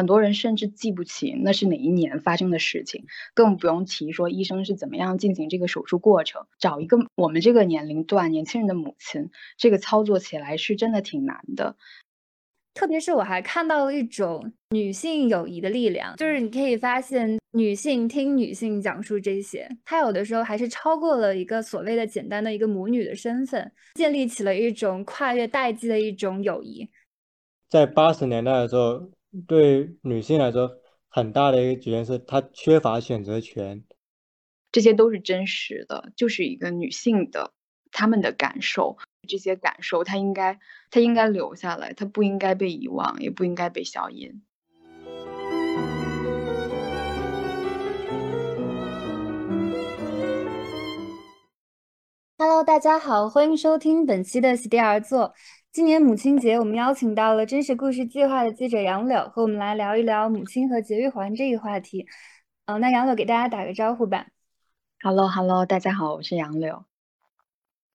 很多人甚至记不起那是哪一年发生的事情，更不用提说医生是怎么样进行这个手术过程。找一个我们这个年龄段年轻人的母亲，这个操作起来是真的挺难的。特别是我还看到了一种女性友谊的力量，就是你可以发现，女性听女性讲述这些，她有的时候还是超过了一个所谓的简单的一个母女的身份，建立起了一种跨越代际的一种友谊。在八十年代的时候，对女性来说，很大的一个局限是她缺乏选择权。这些都是真实的，就是一个女性的她们的感受。这些感受，她应该，她应该留下来，她不应该被遗忘，也不应该被消音。Hello，大家好，欢迎收听本期的席地而坐。今年母亲节，我们邀请到了真实故事计划的记者杨柳，和我们来聊一聊母亲和节育环这一话题。嗯，那杨柳给大家打个招呼吧。Hello，Hello，大家好，我是杨柳。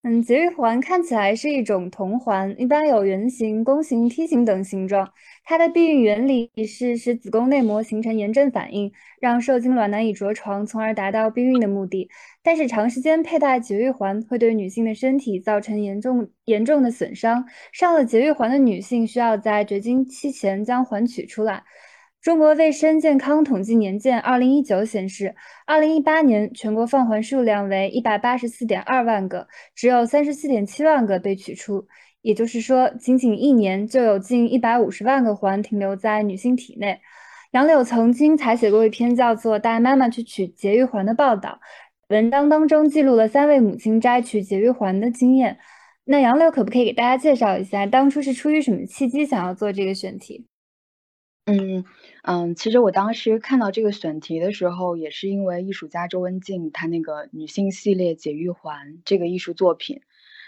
嗯，节育环看起来是一种铜环，一般有圆形、弓形、梯形等形状。它的避孕原理是使子宫内膜形成炎症反应，让受精卵难以着床，从而达到避孕的目的。但是长时间佩戴节育环会对女性的身体造成严重严重的损伤。上了节育环的女性需要在绝经期前将环取出来。中国卫生健康统计年鉴二零一九显示，二零一八年全国放环数量为一百八十四点二万个，只有三十四点七万个被取出。也就是说，仅仅一年就有近一百五十万个环停留在女性体内。杨柳曾经采写过一篇叫做《带妈妈去取节育环》的报道，文章当中记录了三位母亲摘取节育环的经验。那杨柳可不可以给大家介绍一下，当初是出于什么契机想要做这个选题？嗯嗯，其实我当时看到这个选题的时候，也是因为艺术家周文静她那个女性系列解玉环这个艺术作品，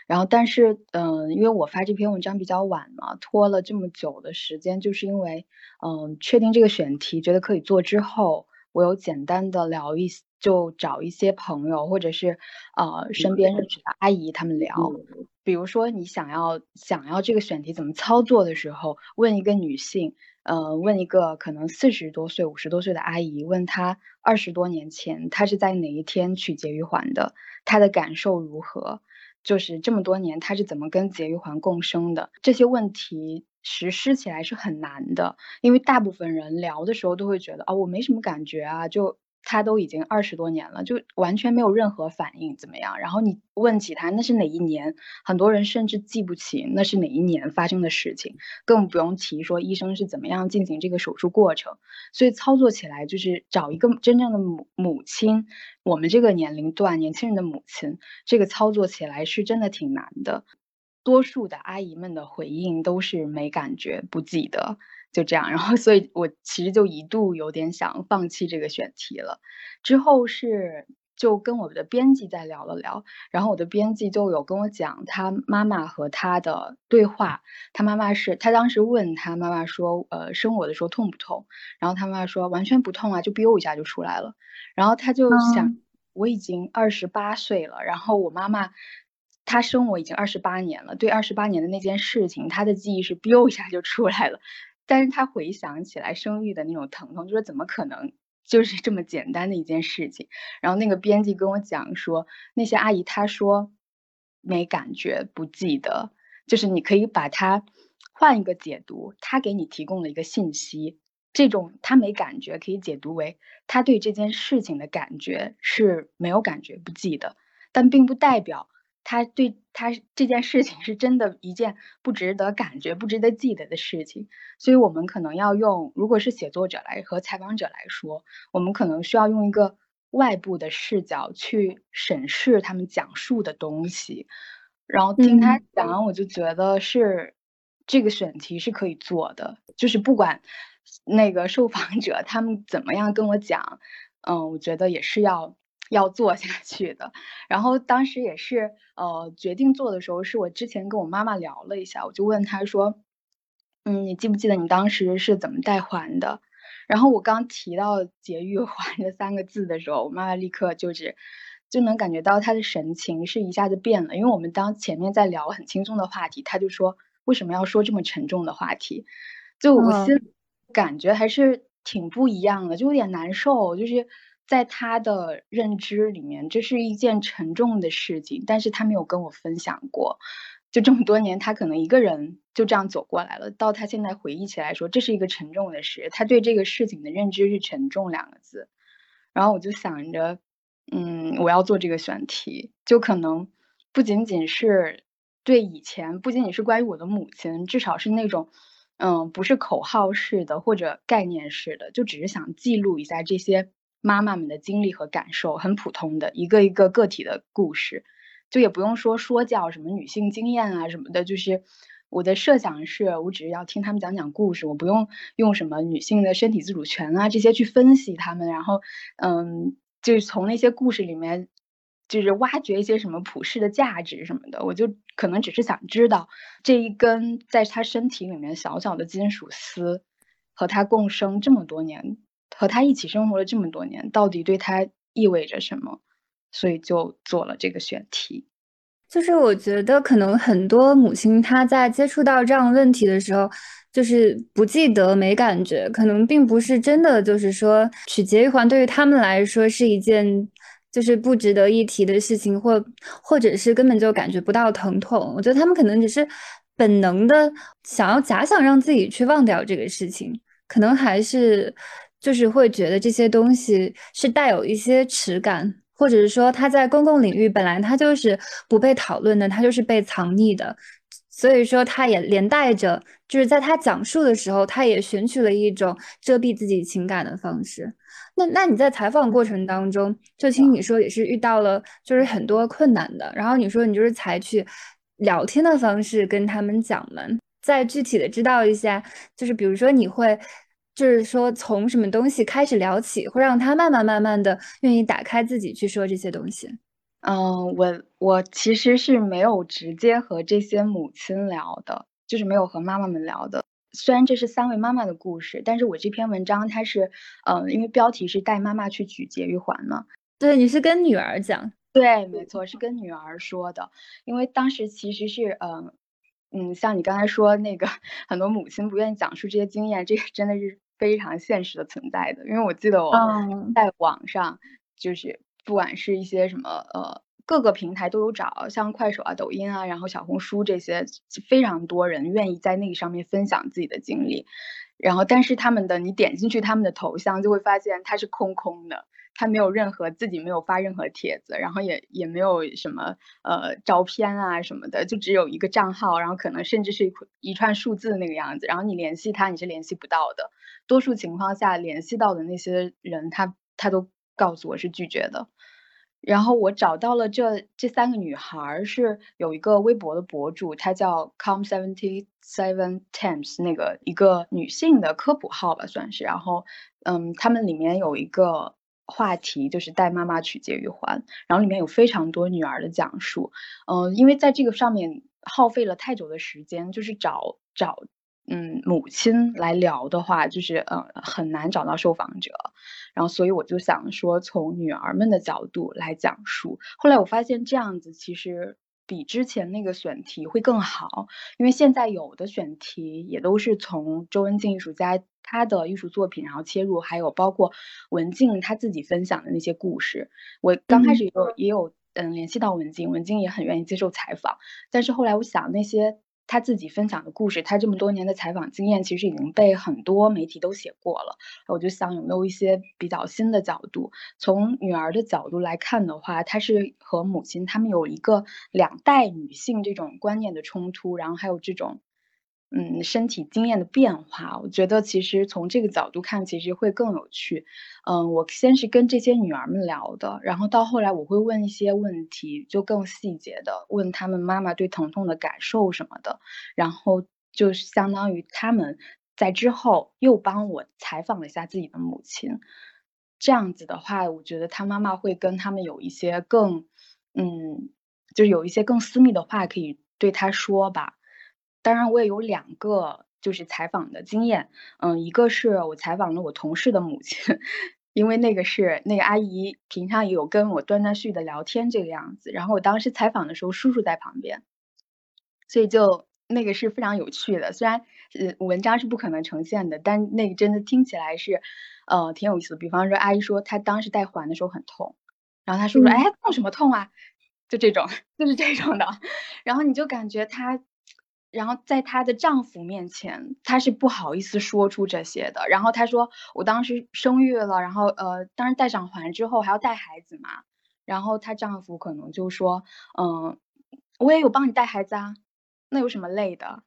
然后但是嗯，因为我发这篇文章比较晚嘛，拖了这么久的时间，就是因为嗯，确定这个选题觉得可以做之后，我有简单的聊一，就找一些朋友或者是呃身边认识的阿姨他们聊，比如说你想要想要这个选题怎么操作的时候，问一个女性。呃，问一个可能四十多岁、五十多岁的阿姨，问她二十多年前她是在哪一天取节育环的，她的感受如何？就是这么多年她是怎么跟节育环共生的？这些问题实施起来是很难的，因为大部分人聊的时候都会觉得啊，我没什么感觉啊，就。他都已经二十多年了，就完全没有任何反应，怎么样？然后你问起他那是哪一年，很多人甚至记不起那是哪一年发生的事情，更不用提说医生是怎么样进行这个手术过程。所以操作起来就是找一个真正的母母亲，我们这个年龄段年轻人的母亲，这个操作起来是真的挺难的。多数的阿姨们的回应都是没感觉，不记得。就这样，然后所以我其实就一度有点想放弃这个选题了。之后是就跟我的编辑再聊了聊，然后我的编辑就有跟我讲他妈妈和他的对话。他妈妈是他当时问他妈妈说，呃，生我的时候痛不痛？然后他妈妈说完全不痛啊，就 biu 一下就出来了。然后他就想，我已经二十八岁了，然后我妈妈她生我已经二十八年了，对二十八年的那件事情，她的记忆是 biu 一下就出来了。但是他回想起来生育的那种疼痛，就说怎么可能就是这么简单的一件事情？然后那个编辑跟我讲说，那些阿姨她说没感觉，不记得，就是你可以把它换一个解读，他给你提供了一个信息，这种他没感觉可以解读为他对这件事情的感觉是没有感觉，不记得，但并不代表。他对他这件事情是真的一件不值得感觉、不值得记得的事情，所以我们可能要用，如果是写作者来和采访者来说，我们可能需要用一个外部的视角去审视他们讲述的东西，然后听他讲，我就觉得是这个选题是可以做的，就是不管那个受访者他们怎么样跟我讲，嗯，我觉得也是要。要做下去的，然后当时也是，呃，决定做的时候，是我之前跟我妈妈聊了一下，我就问她说，嗯，你记不记得你当时是怎么戴环的？然后我刚提到“节育环”这三个字的时候，我妈妈立刻就是就能感觉到她的神情是一下子变了，因为我们当前面在聊很轻松的话题，她就说为什么要说这么沉重的话题？就我心感觉还是挺不一样的，就有点难受。就是在他的认知里面，这是一件沉重的事情，但是他没有跟我分享过。就这么多年，他可能一个人就这样走过来了。到他现在回忆起来说，这是一个沉重的事，他对这个事情的认知是“沉重”两个字。然后我就想着，嗯，我要做这个选题，就可能不仅仅是对以前，不仅仅是关于我的母亲，至少是那种，嗯，不是口号式的或者概念式的，就只是想记录一下这些妈妈们的经历和感受，很普通的一个一个个体的故事。就也不用说说教什么女性经验啊什么的，就是我的设想是，我只是要听他们讲讲故事，我不用用什么女性的身体自主权啊这些去分析他们，然后嗯，就是从那些故事里面，就是挖掘一些什么普世的价值什么的，我就可能只是想知道这一根在他身体里面小小的金属丝，和他共生这么多年，和他一起生活了这么多年，到底对他意味着什么？所以就做了这个选题，就是我觉得可能很多母亲她在接触到这样问题的时候，就是不记得没感觉，可能并不是真的，就是说取节育环对于他们来说是一件就是不值得一提的事情，或或者是根本就感觉不到疼痛。我觉得他们可能只是本能的想要假想让自己去忘掉这个事情，可能还是就是会觉得这些东西是带有一些耻感。或者是说他在公共领域本来他就是不被讨论的，他就是被藏匿的，所以说他也连带着就是在他讲述的时候，他也选取了一种遮蔽自己情感的方式。那那你在采访过程当中，就听你说也是遇到了就是很多困难的，然后你说你就是采取聊天的方式跟他们讲嘛，再具体的知道一下，就是比如说你会。就是说，从什么东西开始聊起，会让他慢慢慢慢的愿意打开自己去说这些东西。嗯，我我其实是没有直接和这些母亲聊的，就是没有和妈妈们聊的。虽然这是三位妈妈的故事，但是我这篇文章它是，嗯，因为标题是带妈妈去举节育环嘛。对，你是跟女儿讲？对，没错，是跟女儿说的。因为当时其实是，嗯嗯，像你刚才说那个，很多母亲不愿意讲述这些经验，这个真的是。非常现实的存在的，因为我记得我在网上，就是不管是一些什么呃各个平台都有找，像快手啊、抖音啊，然后小红书这些，非常多人愿意在那个上面分享自己的经历，然后但是他们的你点进去他们的头像就会发现它是空空的。他没有任何自己没有发任何帖子，然后也也没有什么呃照片啊什么的，就只有一个账号，然后可能甚至是一一串数字那个样子，然后你联系他你是联系不到的，多数情况下联系到的那些人他他都告诉我是拒绝的，然后我找到了这这三个女孩是有一个微博的博主，她叫 com seventy seven times 那个一个女性的科普号吧算是，然后嗯他们里面有一个。话题就是带妈妈去节育环，然后里面有非常多女儿的讲述，嗯，因为在这个上面耗费了太久的时间，就是找找嗯母亲来聊的话，就是呃很难找到受访者，然后所以我就想说从女儿们的角度来讲述，后来我发现这样子其实比之前那个选题会更好，因为现在有的选题也都是从周文静艺术家。他的艺术作品，然后切入，还有包括文静他自己分享的那些故事。我刚开始也有也有嗯联系到文静，文静也很愿意接受采访。但是后来我想，那些他自己分享的故事，他这么多年的采访经验，其实已经被很多媒体都写过了。我就想有没有一些比较新的角度，从女儿的角度来看的话，她是和母亲他们有一个两代女性这种观念的冲突，然后还有这种。嗯，身体经验的变化，我觉得其实从这个角度看，其实会更有趣。嗯，我先是跟这些女儿们聊的，然后到后来我会问一些问题，就更细节的问他们妈妈对疼痛的感受什么的，然后就是相当于他们在之后又帮我采访了一下自己的母亲。这样子的话，我觉得他妈妈会跟他们有一些更，嗯，就是有一些更私密的话可以对他说吧。当然，我也有两个就是采访的经验，嗯，一个是我采访了我同事的母亲，因为那个是那个阿姨平常也有跟我断断续续的聊天这个样子，然后我当时采访的时候，叔叔在旁边，所以就那个是非常有趣的，虽然呃文章是不可能呈现的，但那个真的听起来是呃挺有意思的。比方说阿姨说她当时戴环的时候很痛，然后她说说哎痛什么痛啊？就这种 就是这种的，然后你就感觉她。然后在她的丈夫面前，她是不好意思说出这些的。然后她说：“我当时生育了，然后呃，当时戴上环之后还要带孩子嘛。”然后她丈夫可能就说：“嗯，我也有帮你带孩子啊，那有什么累的？”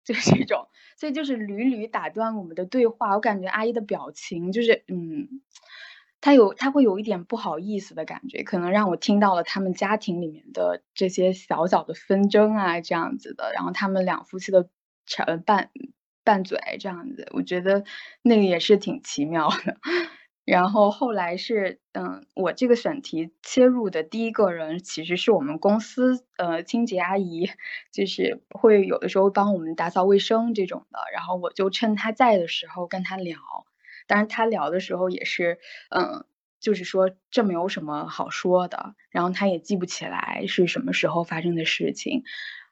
就是这种，所以就是屡屡打断我们的对话。我感觉阿姨的表情就是嗯。他有，他会有一点不好意思的感觉，可能让我听到了他们家庭里面的这些小小的纷争啊，这样子的，然后他们两夫妻的吵拌拌嘴这样子，我觉得那个也是挺奇妙的。然后后来是，嗯，我这个选题切入的第一个人其实是我们公司，呃，清洁阿姨，就是会有的时候帮我们打扫卫生这种的，然后我就趁她在的时候跟她聊。但是他聊的时候也是，嗯，就是说这没有什么好说的，然后他也记不起来是什么时候发生的事情，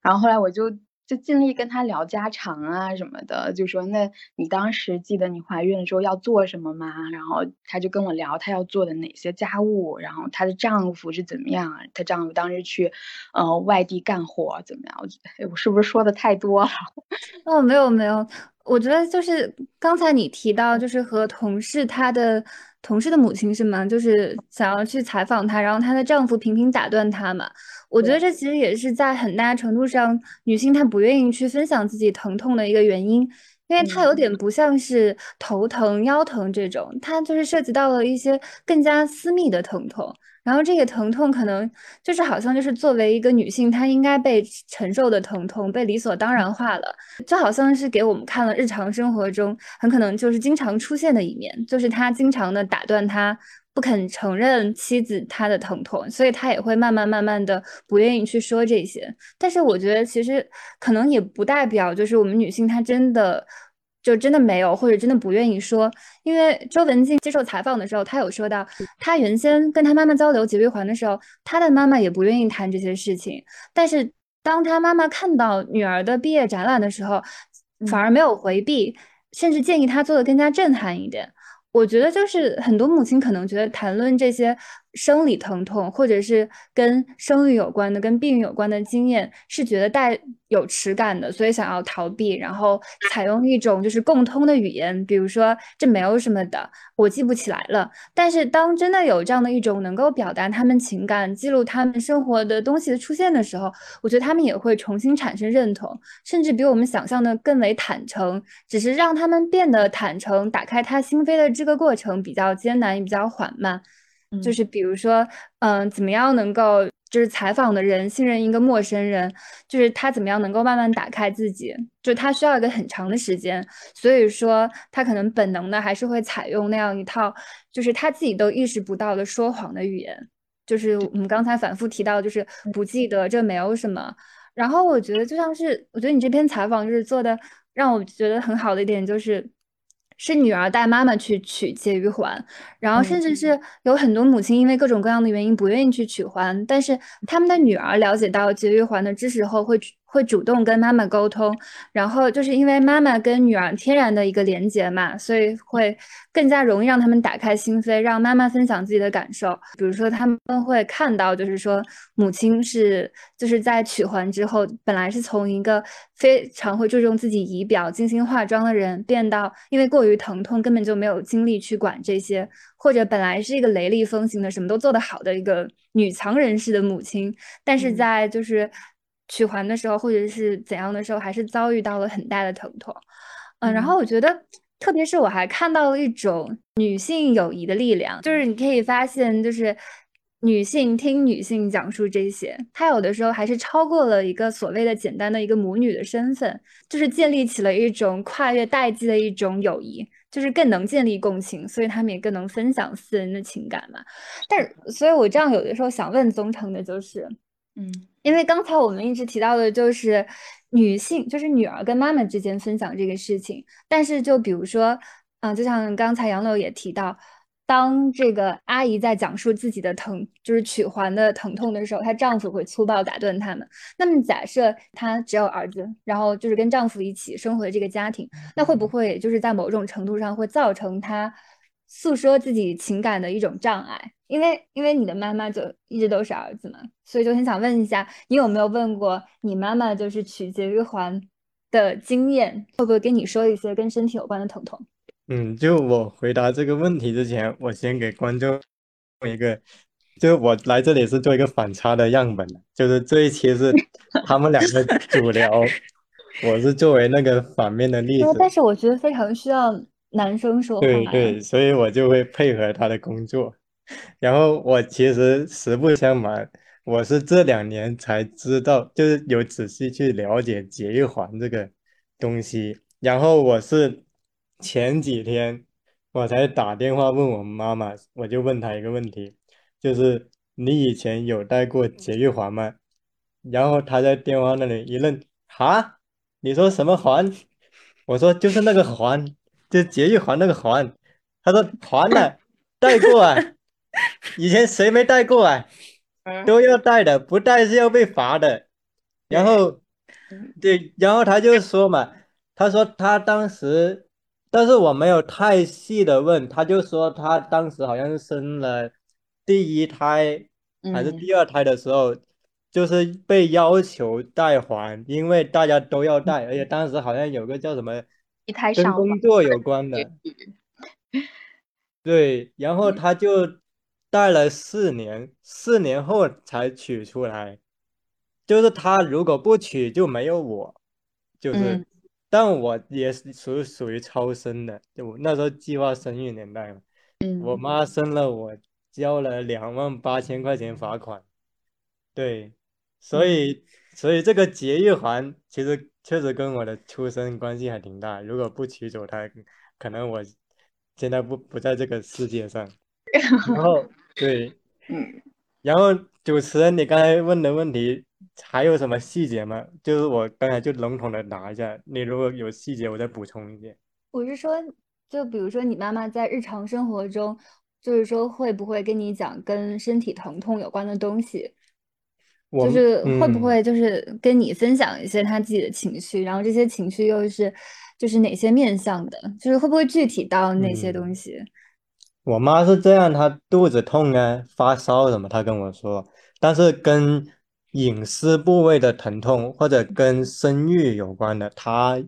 然后后来我就。就尽力跟他聊家常啊什么的，就说那你当时记得你怀孕的时候要做什么吗？然后他就跟我聊他要做的哪些家务，然后她的丈夫是怎么样？她丈夫当时去呃外地干活怎么样？我我是不是说的太多了？哦，没有没有，我觉得就是刚才你提到就是和同事她的。同事的母亲是吗？就是想要去采访她，然后她的丈夫频频打断她嘛。我觉得这其实也是在很大程度上，女性她不愿意去分享自己疼痛的一个原因，因为她有点不像是头疼、腰疼这种，她就是涉及到了一些更加私密的疼痛。然后这个疼痛可能就是好像就是作为一个女性，她应该被承受的疼痛被理所当然化了，就好像是给我们看了日常生活中很可能就是经常出现的一面，就是他经常的打断他，不肯承认妻子她的疼痛，所以他也会慢慢慢慢的不愿意去说这些。但是我觉得其实可能也不代表就是我们女性她真的。就真的没有，或者真的不愿意说，因为周文静接受采访的时候，她有说到，她原先跟她妈妈交流节育环的时候，她的妈妈也不愿意谈这些事情，但是当她妈妈看到女儿的毕业展览的时候，反而没有回避，甚至建议她做的更加震撼一点。我觉得就是很多母亲可能觉得谈论这些。生理疼痛，或者是跟生育有关的、跟避孕有关的经验，是觉得带有耻感的，所以想要逃避，然后采用一种就是共通的语言，比如说这没有什么的，我记不起来了。但是当真的有这样的一种能够表达他们情感、记录他们生活的东西的出现的时候，我觉得他们也会重新产生认同，甚至比我们想象的更为坦诚。只是让他们变得坦诚、打开他心扉的这个过程比较艰难，也比较缓慢。就是比如说，嗯，怎么样能够就是采访的人信任一个陌生人，就是他怎么样能够慢慢打开自己，就他需要一个很长的时间，所以说他可能本能的还是会采用那样一套，就是他自己都意识不到的说谎的语言，就是我们刚才反复提到，就是不记得这没有什么。然后我觉得就像是，我觉得你这篇采访就是做的让我觉得很好的一点就是。是女儿带妈妈去取节育环，然后甚至是有很多母亲因为各种各样的原因不愿意去取环，但是他们的女儿了解到节育环的知识后会。会主动跟妈妈沟通，然后就是因为妈妈跟女儿天然的一个连接嘛，所以会更加容易让他们打开心扉，让妈妈分享自己的感受。比如说他们会看到，就是说母亲是就是在取环之后，本来是从一个非常会注重自己仪表、精心化妆的人，变到因为过于疼痛，根本就没有精力去管这些，或者本来是一个雷厉风行的、什么都做得好的一个女强人式的母亲，但是在就是。取环的时候，或者是怎样的时候，还是遭遇到了很大的疼痛。嗯，然后我觉得，特别是我还看到了一种女性友谊的力量，就是你可以发现，就是女性听女性讲述这些，她有的时候还是超过了一个所谓的简单的一个母女的身份，就是建立起了一种跨越代际的一种友谊，就是更能建立共情，所以他们也更能分享私人的情感嘛。但是，所以我这样有的时候想问宗成的就是，嗯。因为刚才我们一直提到的就是女性，就是女儿跟妈妈之间分享这个事情。但是就比如说，嗯，就像刚才杨柳也提到，当这个阿姨在讲述自己的疼，就是取环的疼痛的时候，她丈夫会粗暴打断他们。那么假设她只有儿子，然后就是跟丈夫一起生活的这个家庭，那会不会就是在某种程度上会造成她诉说自己情感的一种障碍？因为因为你的妈妈就一直都是儿子嘛，所以就很想问一下，你有没有问过你妈妈就是取节育环的经验，会不会跟你说一些跟身体有关的疼痛？嗯，就我回答这个问题之前，我先给观众一个，就是我来这里是做一个反差的样本的，就是这一期是 他们两个主聊，我是作为那个反面的例子。但是我觉得非常需要男生说话。对对，所以我就会配合他的工作。然后我其实实不相瞒，我是这两年才知道，就是有仔细去了解节育环这个东西。然后我是。前几天我才打电话问我妈妈，我就问她一个问题，就是你以前有戴过节育环吗？然后她在电话那里一愣，哈，你说什么环？我说就是那个环，就节育环那个环。他说环呢，带过啊，以前谁没带过啊？都要带的，不带是要被罚的。然后，对，然后他就说嘛，他说他当时。但是我没有太细的问，他就说他当时好像是生了第一胎还是第二胎的时候，就是被要求带环，因为大家都要带，而且当时好像有个叫什么一胎跟工作有 关的，对，然后他就戴了四年，四年后才取出来，就是他如果不取就没有我，就是。但我也是属属于超生的，就我那时候计划生育年代嘛。嗯。我妈生了我，交了两万八千块钱罚款。对，所以所以这个节育环其实确实跟我的出生关系还挺大。如果不取走它，可能我现在不不在这个世界上。然后对，嗯。然后主持人，你刚才问的问题。还有什么细节吗？就是我刚才就笼统的答一下，你如果有细节，我再补充一点。我是说，就比如说你妈妈在日常生活中，就是说会不会跟你讲跟身体疼痛有关的东西？就是会不会就是跟你分享一些他自己的情绪，然后这些情绪又是就是哪些面向的？就是会不会具体到哪些东西？我妈是这样，她肚子痛啊、发烧什么，她跟我说，但是跟。隐私部位的疼痛或者跟生育有关的，她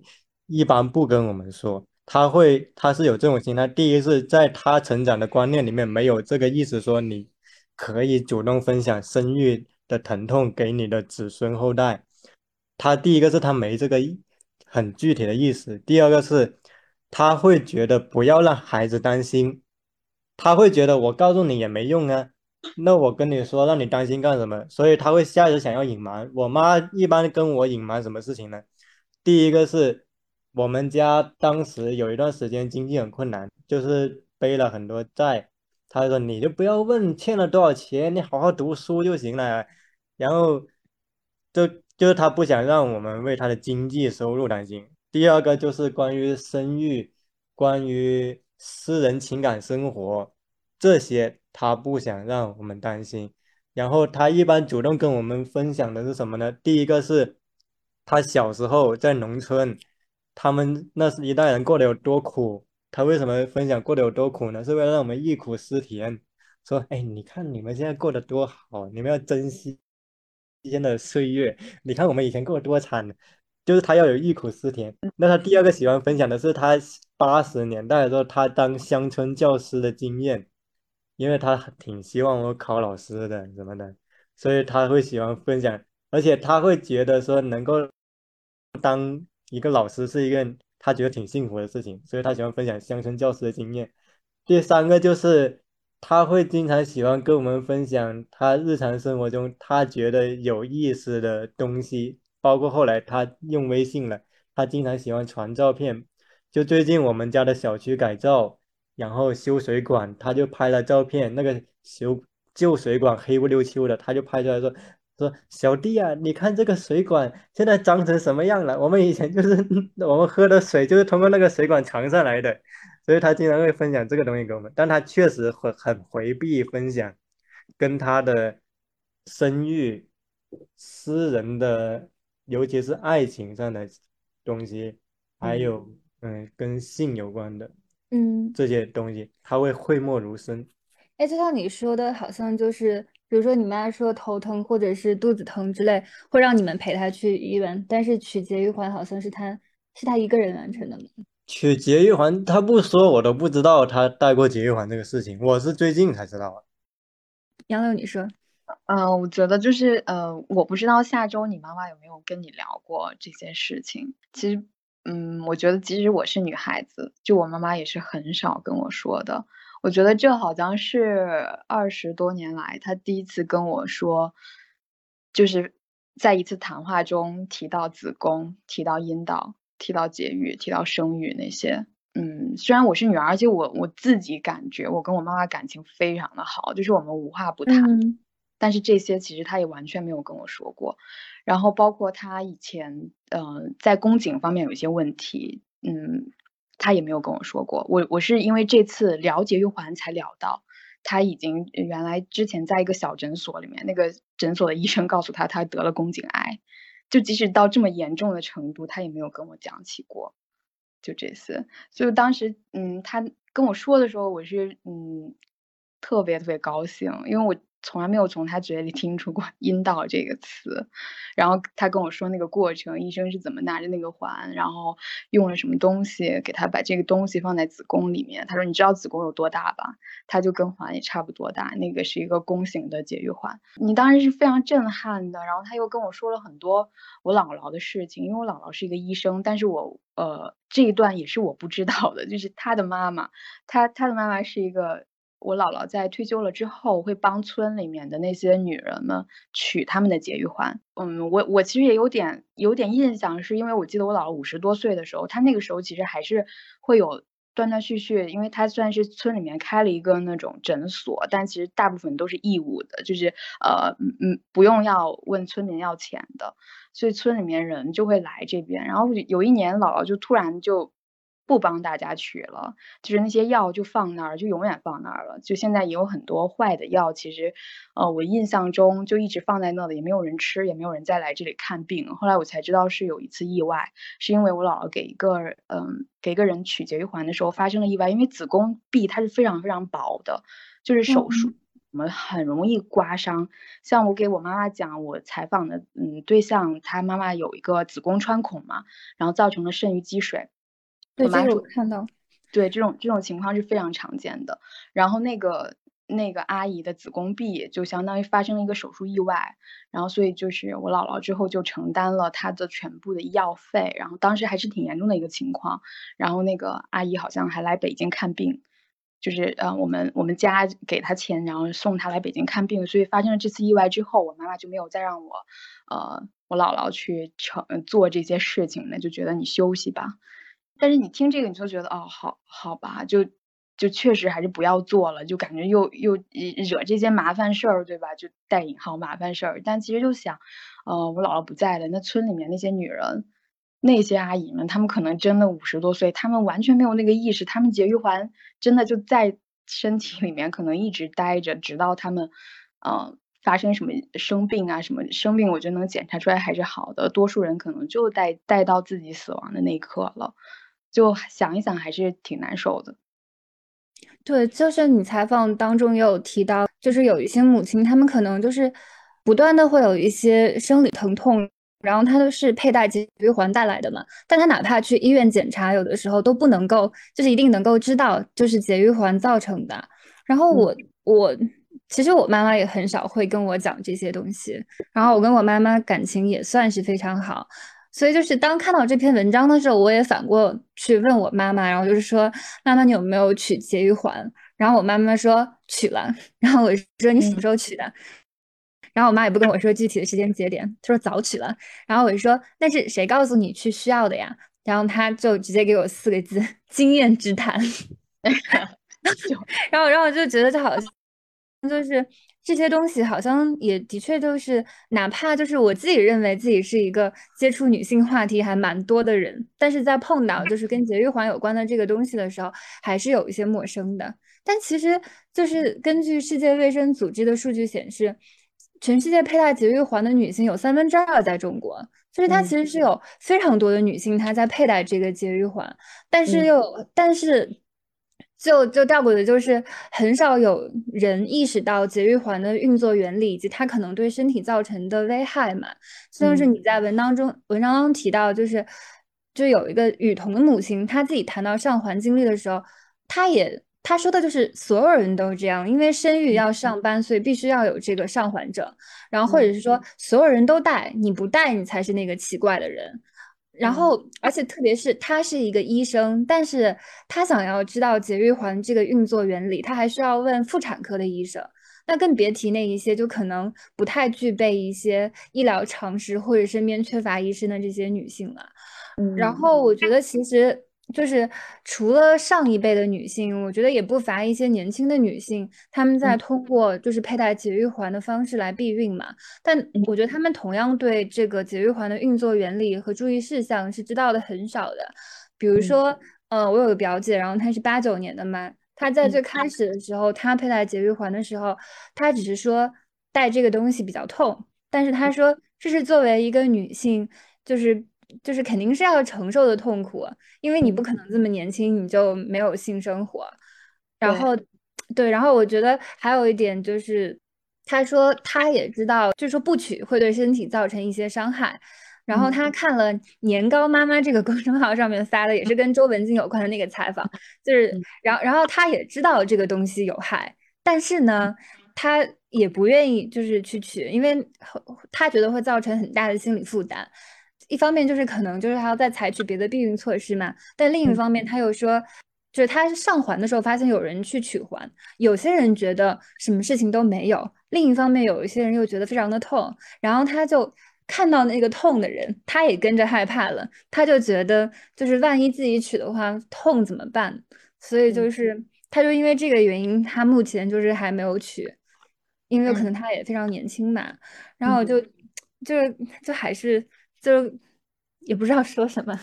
一般不跟我们说。她会，她是有这种心态。第一是在她成长的观念里面没有这个意思，说你可以主动分享生育的疼痛给你的子孙后代。他第一个是他没这个意很具体的意思。第二个是他会觉得不要让孩子担心，他会觉得我告诉你也没用啊。那我跟你说，让你担心干什么？所以他会下意识想要隐瞒。我妈一般跟我隐瞒什么事情呢？第一个是我们家当时有一段时间经济很困难，就是背了很多债。他说你就不要问欠了多少钱，你好好读书就行了。然后就就是他不想让我们为他的经济收入担心。第二个就是关于生育，关于私人情感生活这些。他不想让我们担心，然后他一般主动跟我们分享的是什么呢？第一个是，他小时候在农村，他们那是一代人过得有多苦。他为什么分享过得有多苦呢？是为了让我们忆苦思甜，说，哎，你看你们现在过得多好，你们要珍惜今天的岁月。你看我们以前过得多惨，就是他要有忆苦思甜。那他第二个喜欢分享的是他八十年代的时候，他当乡村教师的经验。因为他挺希望我考老师的什么的，所以他会喜欢分享，而且他会觉得说能够当一个老师是一个他觉得挺幸福的事情，所以他喜欢分享乡村教师的经验。第三个就是他会经常喜欢跟我们分享他日常生活中他觉得有意思的东西，包括后来他用微信了，他经常喜欢传照片，就最近我们家的小区改造。然后修水管，他就拍了照片，那个修旧水管黑不溜秋的，他就拍出来说说小弟啊，你看这个水管现在脏成什么样了？我们以前就是 我们喝的水就是通过那个水管传上来的，所以他经常会分享这个东西给我们，但他确实很很回避分享跟他的生育、私人的，尤其是爱情上的东西，还有嗯跟性有关的嗯，这些东西，他会讳莫如深。哎，就像你说的，好像就是，比如说你妈说头疼或者是肚子疼之类，会让你们陪她去医院，但是取节育环好像是她是她一个人完成的吗？取节育环，她不说我都不知道她戴过节育环这个事情，我是最近才知道啊。杨柳，你说，呃，我觉得就是呃，我不知道下周你妈妈有没有跟你聊过这件事情。其实，嗯，我觉得即使我是女孩子，就我妈妈也是很少跟我说的。我觉得这好像是二十多年来她第一次跟我说，就是在一次谈话中提到子宫、提到阴道、提到节育、提到生育那些。嗯，虽然我是女儿，而且我我自己感觉我跟我妈妈感情非常的好，就是我们无话不谈。嗯但是这些其实她也完全没有跟我说过。然后包括她以前呃在宫颈方面有一些问题，嗯，他也没有跟我说过。我我是因为这次了解玉环才聊到，他已经原来之前在一个小诊所里面，那个诊所的医生告诉他他得了宫颈癌，就即使到这么严重的程度，他也没有跟我讲起过。就这次，所以当时，嗯，他跟我说的时候，我是嗯特别特别高兴，因为我从来没有从他嘴里听出过 “阴道”这个词。然后他跟我说那个过程，医生是怎么拿着那个环，然后用了什么东西给他把这个东西放在子宫里面。他说：“你知道子宫有多大吧？它就跟环也差不多大，那个是一个弓形的节育环。”你当时是非常震撼的。然后他又跟我说了很多我姥姥的事情，因为我姥姥是一个医生，但是我呃这一段也是我不知道的，就是他的妈妈，他他的妈妈是一个。我姥姥在退休了之后，会帮村里面的那些女人们取他们的节育环。嗯，我我其实也有点有点印象，是因为我记得我姥姥五十多岁的时候，她那个时候其实还是会有断断续续，因为她算是村里面开了一个那种诊所，但其实大部分都是义务的，就是呃嗯嗯不用要问村民要钱的，所以村里面人就会来这边。然后有一年姥姥就突然就。不帮大家取了，就是那些药就放那儿，就永远放那儿了。就现在也有很多坏的药，其实，呃，我印象中就一直放在那里，也没有人吃，也没有人再来这里看病。后来我才知道是有一次意外，是因为我姥姥给一个嗯给一个人取节育环的时候发生了意外，因为子宫壁它是非常非常薄的，就是手术。我们很容易刮伤，像我给我妈妈讲，我采访的嗯对象，她妈妈有一个子宫穿孔嘛，然后造成了肾盂积水。对，这个我妈说看到。对，这种这种情况是非常常见的。然后那个那个阿姨的子宫壁就相当于发生了一个手术意外，然后所以就是我姥姥之后就承担了她的全部的医药费，然后当时还是挺严重的一个情况。然后那个阿姨好像还来北京看病，就是呃我们我们家给她钱，然后送她来北京看病。所以发生了这次意外之后，我妈妈就没有再让我呃我姥姥去承做这些事情了，就觉得你休息吧。但是你听这个，你就觉得哦，好好吧，就就确实还是不要做了，就感觉又又惹这些麻烦事儿，对吧？就带引号麻烦事儿。但其实就想，呃，我姥姥不在了，那村里面那些女人，那些阿姨们，她们可能真的五十多岁，她们完全没有那个意识，她们节育环真的就在身体里面，可能一直待着，直到她们，呃。发生什么生病啊，什么生病，我觉得能检查出来还是好的。多数人可能就带带到自己死亡的那一刻了。就想一想，还是挺难受的。对，就是你采访当中也有提到，就是有一些母亲，她们可能就是不断的会有一些生理疼痛，然后她都是佩戴节育环带来的嘛。但她哪怕去医院检查，有的时候都不能够，就是一定能够知道就是节育环造成的。然后我、嗯、我其实我妈妈也很少会跟我讲这些东西，然后我跟我妈妈感情也算是非常好。所以就是当看到这篇文章的时候，我也反过去问我妈妈，然后就是说，妈妈你有没有取节育环？然后我妈妈说取了，然后我说你什么时候取的？嗯、然后我妈也不跟我说具体的时间节点，她说早取了。然后我就说那是谁告诉你去需要的呀？然后她就直接给我四个字：经验之谈。然后然后我就觉得这好像就是这些东西好像也的确就是，哪怕就是我自己认为自己是一个接触女性话题还蛮多的人，但是在碰到就是跟节育环有关的这个东西的时候，还是有一些陌生的。但其实就是根据世界卫生组织的数据显示，全世界佩戴节育环的女性有三分之二在中国，就是它其实是有非常多的女性她在佩戴这个节育环，但是又但是。就就吊诡的就是，很少有人意识到节育环的运作原理以及它可能对身体造成的危害嘛。像是你在文章中文章中提到，就是就有一个雨桐的母亲，她自己谈到上环经历的时候，她也她说的就是所有人都这样，因为生育要上班，所以必须要有这个上环证，然后或者是说所有人都带，你不带你才是那个奇怪的人。然后，而且特别是他是一个医生，但是他想要知道节育环这个运作原理，他还需要问妇产科的医生，那更别提那一些就可能不太具备一些医疗常识或者身边缺乏医生的这些女性了。然后我觉得其实。就是除了上一辈的女性，我觉得也不乏一些年轻的女性，她们在通过就是佩戴节育环的方式来避孕嘛。但我觉得她们同样对这个节育环的运作原理和注意事项是知道的很少的。比如说，呃，我有个表姐，然后她是八九年的嘛，她在最开始的时候，她佩戴节育环的时候，她只是说戴这个东西比较痛，但是她说这是作为一个女性，就是。就是肯定是要承受的痛苦，因为你不可能这么年轻你就没有性生活。然后，对，然后我觉得还有一点就是，他说他也知道，就是说不娶会对身体造成一些伤害。然后他看了年糕妈妈这个公众号上面发的，也是跟周文静有关的那个采访，就是，然后然后他也知道这个东西有害，但是呢，他也不愿意就是去取，因为他觉得会造成很大的心理负担。一方面就是可能就是还要再采取别的避孕措施嘛，但另一方面他又说，就是他上环的时候发现有人去取环，有些人觉得什么事情都没有，另一方面有一些人又觉得非常的痛，然后他就看到那个痛的人，他也跟着害怕了，他就觉得就是万一自己取的话痛怎么办？所以就是他就因为这个原因，他目前就是还没有取，因为可能他也非常年轻嘛，然后就就就还是。就也不知道说什么。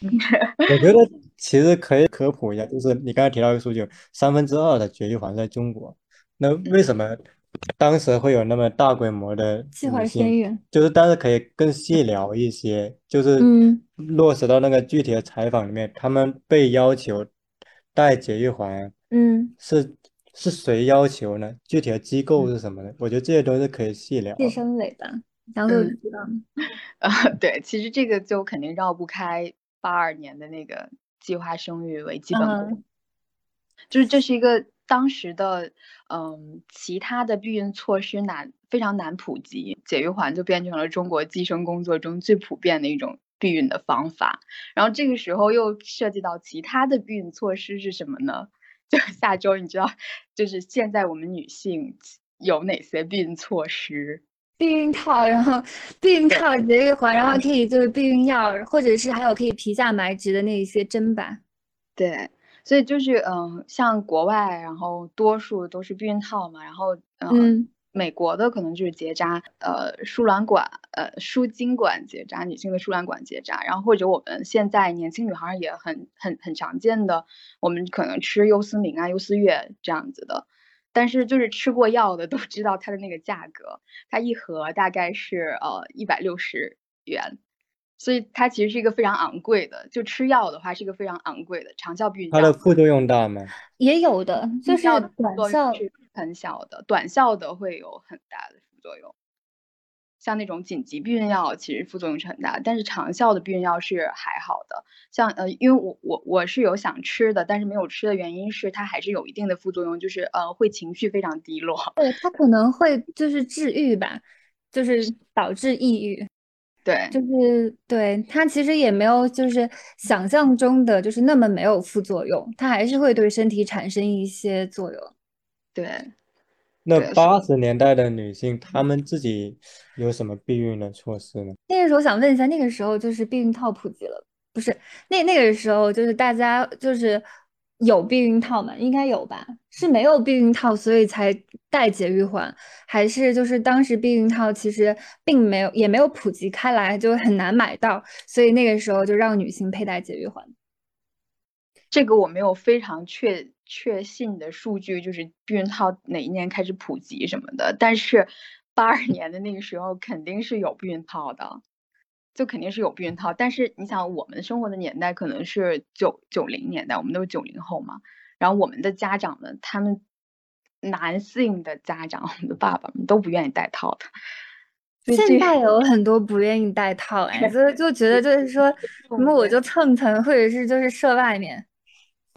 我觉得其实可以科普一下，就是你刚才提到一个数据，三分之二的绝育环在中国。那为什么当时会有那么大规模的计划生育？就是但是可以更细聊一些，就是落实到那个具体的采访里面，他们被要求戴绝育环，嗯，是是谁要求呢？具体的机构是什么呢？我觉得这些都是可以细聊。计生委吧。杨璐知道吗？呃，对，其实这个就肯定绕不开八二年的那个计划生育为基本功，就是这是一个当时的，嗯，其他的避孕措施难非常难普及，节育环就变成了中国计生工作中最普遍的一种避孕的方法。然后这个时候又涉及到其他的避孕措施是什么呢？就下周你知道，就是现在我们女性有哪些避孕措施？避孕套，然后避孕套、节育环，然后可以就是避孕药，或者是还有可以皮下埋植的那一些针吧。对，所以就是嗯，像国外，然后多数都是避孕套嘛，然后嗯，美国的可能就是结扎，呃，输卵管，呃，输精管结扎，女性的输卵管结扎，然后或者我们现在年轻女孩也很很很常见的，我们可能吃优思明啊、优思悦这样子的。但是就是吃过药的都知道它的那个价格，它一盒大概是呃一百六十元，所以它其实是一个非常昂贵的。就吃药的话是一个非常昂贵的长效避孕药。它的副作用大吗？也有的，就是短效很小的，短效的会有很大的副作用。像那种紧急避孕药，其实副作用是很大，但是长效的避孕药是还好的。像呃，因为我我我是有想吃的，但是没有吃的原因是它还是有一定的副作用，就是呃会情绪非常低落。对，它可能会就是治愈吧，就是导致抑郁。对，就是对它其实也没有就是想象中的就是那么没有副作用，它还是会对身体产生一些作用。对。那八十年代的女性，她们自己有什么避孕的措施呢？那个时候想问一下，那个时候就是避孕套普及了，不是？那那个时候就是大家就是有避孕套嘛？应该有吧？是没有避孕套，所以才戴节育环，还是就是当时避孕套其实并没有，也没有普及开来，就很难买到，所以那个时候就让女性佩戴节育环。这个我没有非常确确信的数据，就是避孕套哪一年开始普及什么的，但是 八二年的那个时候肯定是有避孕套的。就肯定是有避孕套，但是你想，我们生活的年代可能是九九零年代，我们都是九零后嘛。然后我们的家长们，他们男性的家长，我们的爸爸们都不愿意戴套的。现在有很多不愿意戴套，哎，所以就觉得就是说，那么我就蹭蹭，或者是就是射外面。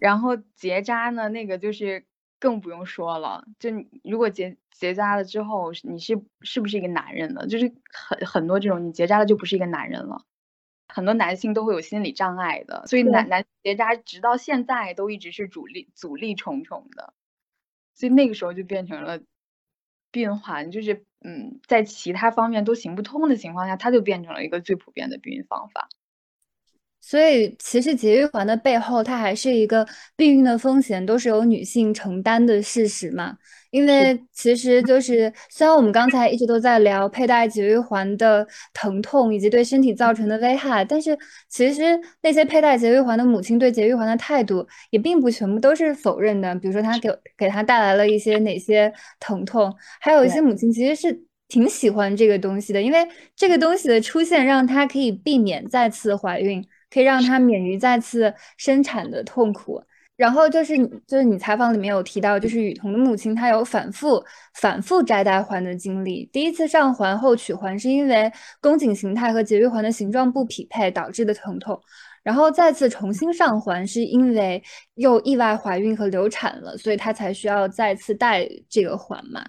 然后结扎呢，那个就是更不用说了，就如果结。结扎了之后，你是是不是一个男人了？就是很很多这种，你结扎了就不是一个男人了。很多男性都会有心理障碍的，所以男男结扎直到现在都一直是阻力阻力重重的。所以那个时候就变成了避孕环，就是嗯，在其他方面都行不通的情况下，它就变成了一个最普遍的避孕方法。所以其实节育环的背后，它还是一个避孕的风险都是由女性承担的事实嘛。因为其实就是，虽然我们刚才一直都在聊佩戴节育环的疼痛以及对身体造成的危害，但是其实那些佩戴节育环的母亲对节育环的态度也并不全部都是否认的。比如说，她给给她带来了一些哪些疼痛，还有一些母亲其实是挺喜欢这个东西的，因为这个东西的出现让她可以避免再次怀孕，可以让她免于再次生产的痛苦。然后就是就是你采访里面有提到，就是雨桐的母亲她有反复反复摘戴环的经历。第一次上环后取环是因为宫颈形态和节育环的形状不匹配导致的疼痛，然后再次重新上环是因为又意外怀孕和流产了，所以她才需要再次戴这个环嘛。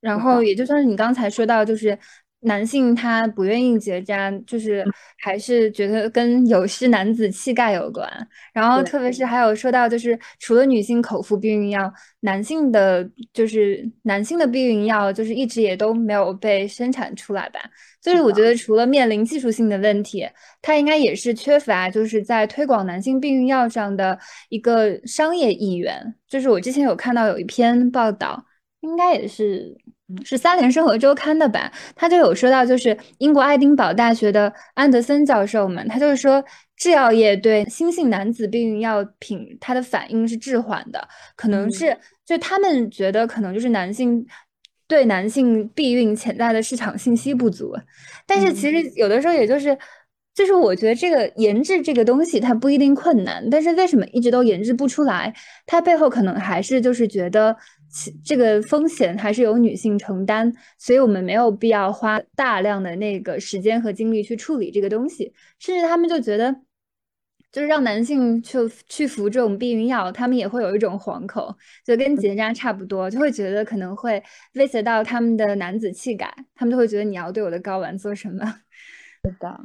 然后也就算是你刚才说到，就是。男性他不愿意结扎，就是还是觉得跟有失男子气概有关。然后特别是还有说到，就是除了女性口服避孕药，男性的就是男性的避孕药，就是一直也都没有被生产出来吧。就是我觉得除了面临技术性的问题，它应该也是缺乏就是在推广男性避孕药上的一个商业意愿。就是我之前有看到有一篇报道，应该也是。是《三联生活周刊》的吧？他就有说到，就是英国爱丁堡大学的安德森教授们，他就是说，制药业对新性男子避孕药品它的反应是滞缓的，可能是就他们觉得可能就是男性对男性避孕潜在的市场信息不足，但是其实有的时候也就是就是我觉得这个研制这个东西它不一定困难，但是为什么一直都研制不出来？它背后可能还是就是觉得。这个风险还是由女性承担，所以我们没有必要花大量的那个时间和精力去处理这个东西。甚至他们就觉得，就是让男性去去服这种避孕药，他们也会有一种惶恐，就跟结扎差不多，就会觉得可能会威胁到他们的男子气概，他们就会觉得你要对我的睾丸做什么？是的，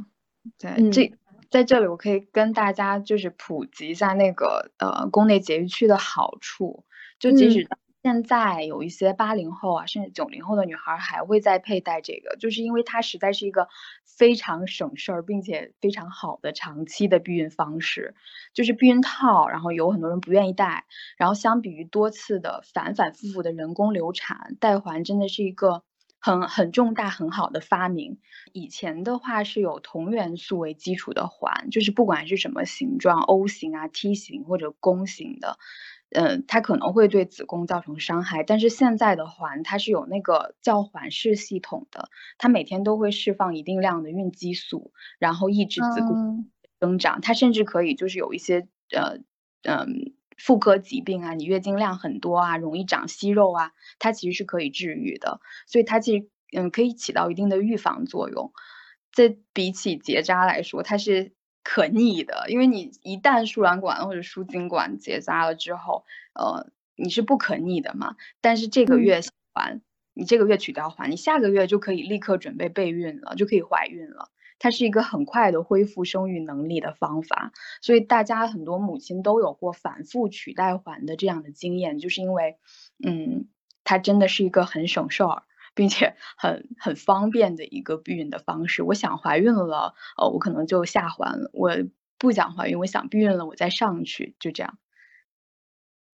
对，这在这里我可以跟大家就是普及一下那个呃宫内节育器的好处，就即使。现在有一些八零后啊，甚至九零后的女孩还会再佩戴这个，就是因为它实在是一个非常省事儿，并且非常好的长期的避孕方式。就是避孕套，然后有很多人不愿意戴，然后相比于多次的反反复复的人工流产，戴环真的是一个很很重大很好的发明。以前的话是有同元素为基础的环，就是不管是什么形状，O 型啊、T 型或者弓形的。嗯，它可能会对子宫造成伤害，但是现在的环它是有那个叫环式系统的，它每天都会释放一定量的孕激素，然后抑制子宫增长。它甚至可以就是有一些呃嗯妇科疾病啊，你月经量很多啊，容易长息肉啊，它其实是可以治愈的，所以它其实嗯可以起到一定的预防作用。这比起结扎来说，它是。可逆的，因为你一旦输卵管或者输精管结扎了之后，呃，你是不可逆的嘛。但是这个月环，你这个月取掉环，你下个月就可以立刻准备备孕了，就可以怀孕了。它是一个很快的恢复生育能力的方法，所以大家很多母亲都有过反复取代环的这样的经验，就是因为，嗯，它真的是一个很省事儿。并且很很方便的一个避孕的方式。我想怀孕了，呃，我可能就下环了；我不想怀孕，我想避孕了，我再上去，就这样。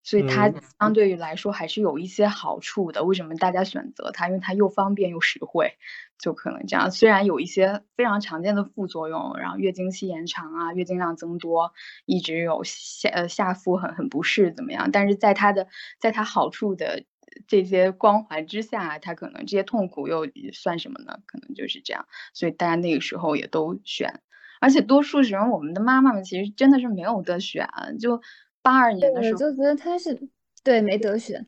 所以它相对于来说还是有一些好处的。为什么大家选择它？因为它又方便又实惠，就可能这样。虽然有一些非常常见的副作用，然后月经期延长啊，月经量增多，一直有下呃下腹很很不适怎么样？但是在它的在它好处的这些光环之下，他可能这些痛苦又算什么呢？可能就是这样。所以大家那个时候也都选，而且多数时候我们的妈妈们其实真的是没有得选，就。八二年的时候，就觉得他是对没得选，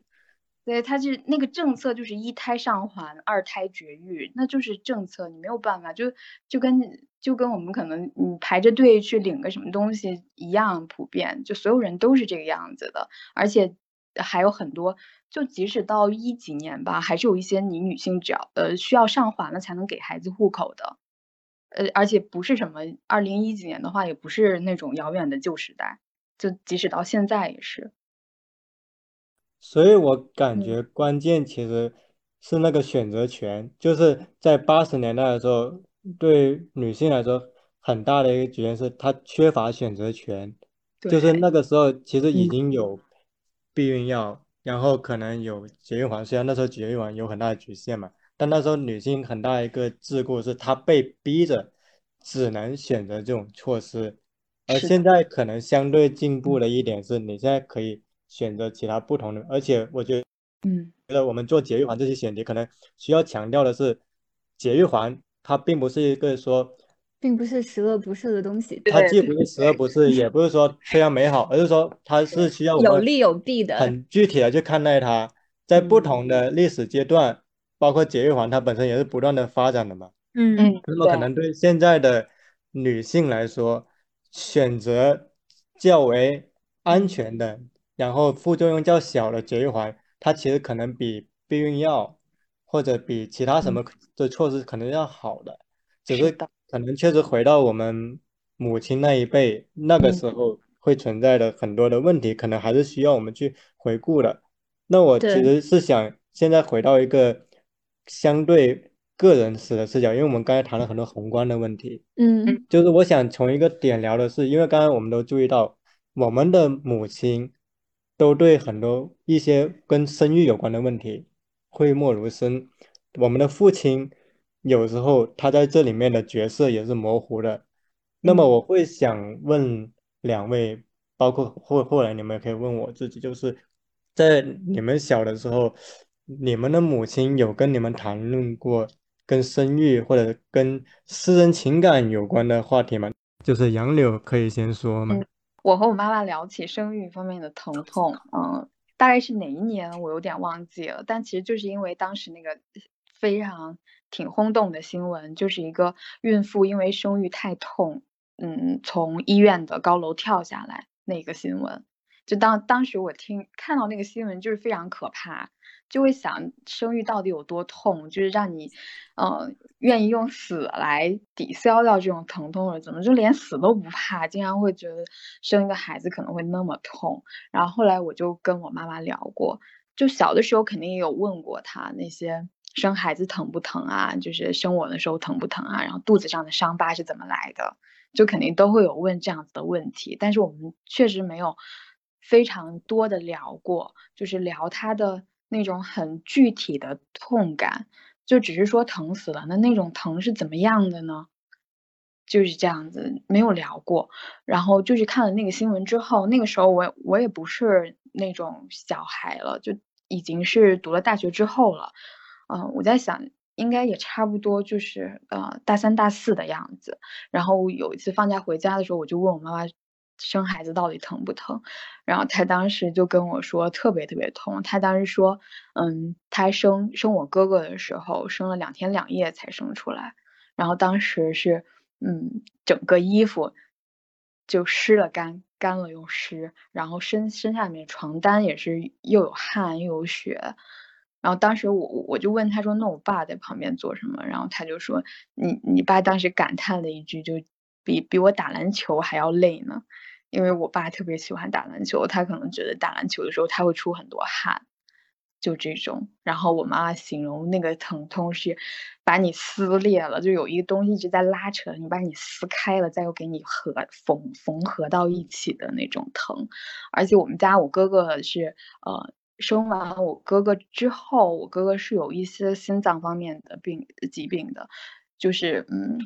对，他是那个政策就是一胎上环，二胎绝育，那就是政策，你没有办法，就就跟就跟我们可能你排着队去领个什么东西一样普遍，就所有人都是这个样子的，而且还有很多，就即使到一几年吧，还是有一些你女性只要呃需要上环了才能给孩子户口的，呃，而且不是什么二零一几年的话，也不是那种遥远的旧时代。就即使到现在也是，所以我感觉关键其实是那个选择权，就是在八十年代的时候，对女性来说很大的一个局限是她缺乏选择权，就是那个时候其实已经有避孕药，然后可能有节育环，虽然那时候节育环有很大的局限嘛，但那时候女性很大一个桎梏是她被逼着只能选择这种措施。而现在可能相对进步的一点是，你现在可以选择其他不同的，而且我觉得，嗯，觉得我们做节育环这些选题，可能需要强调的是，节育环它并不是一个说，并不是十恶不赦的东西，它既不是十恶不赦，也不是说非常美好，而是说它是需要有利有弊的，很具体的去看待它，在不同的历史阶段，包括节育环它本身也是不断的发展的嘛，嗯嗯，那么可能对现在的女性来说。选择较为安全的，然后副作用较小的节育环，它其实可能比避孕药或者比其他什么的措施可能要好的，只是可能确实回到我们母亲那一辈那个时候会存在的很多的问题，可能还是需要我们去回顾的。那我其实是想现在回到一个相对。个人史的视角，因为我们刚才谈了很多宏观的问题，嗯，就是我想从一个点聊的是，因为刚刚我们都注意到，我们的母亲都对很多一些跟生育有关的问题讳莫如深，我们的父亲有时候他在这里面的角色也是模糊的。那么我会想问两位，包括后后来你们也可以问我自己，就是在你们小的时候，你们的母亲有跟你们谈论过？跟生育或者跟私人情感有关的话题吗？就是杨柳可以先说吗？我和我妈妈聊起生育方面的疼痛，嗯，大概是哪一年我有点忘记了，但其实就是因为当时那个非常挺轰动的新闻，就是一个孕妇因为生育太痛，嗯，从医院的高楼跳下来那个新闻。就当当时我听看到那个新闻，就是非常可怕。就会想生育到底有多痛，就是让你，呃，愿意用死来抵消掉这种疼痛了。怎么就连死都不怕？经常会觉得生一个孩子可能会那么痛。然后后来我就跟我妈妈聊过，就小的时候肯定也有问过她那些生孩子疼不疼啊，就是生我的时候疼不疼啊，然后肚子上的伤疤是怎么来的，就肯定都会有问这样子的问题。但是我们确实没有非常多的聊过，就是聊他的。那种很具体的痛感，就只是说疼死了，那那种疼是怎么样的呢？就是这样子，没有聊过。然后就是看了那个新闻之后，那个时候我我也不是那种小孩了，就已经是读了大学之后了。嗯，我在想，应该也差不多就是呃大三大四的样子。然后有一次放假回家的时候，我就问我妈妈。生孩子到底疼不疼？然后她当时就跟我说特别特别痛。她当时说，嗯，她生生我哥哥的时候，生了两天两夜才生出来。然后当时是，嗯，整个衣服就湿了干，干了又湿。然后身身下面床单也是又有汗又有血。然后当时我我就问他说，那我爸在旁边做什么？然后他就说，你你爸当时感叹了一句，就比比我打篮球还要累呢。因为我爸特别喜欢打篮球，他可能觉得打篮球的时候他会出很多汗，就这种。然后我妈形容那个疼痛是把你撕裂了，就有一个东西一直在拉扯，你把你撕开了，再又给你合缝缝合到一起的那种疼。而且我们家我哥哥是呃。生完我哥哥之后，我哥哥是有一些心脏方面的病疾病的，就是嗯，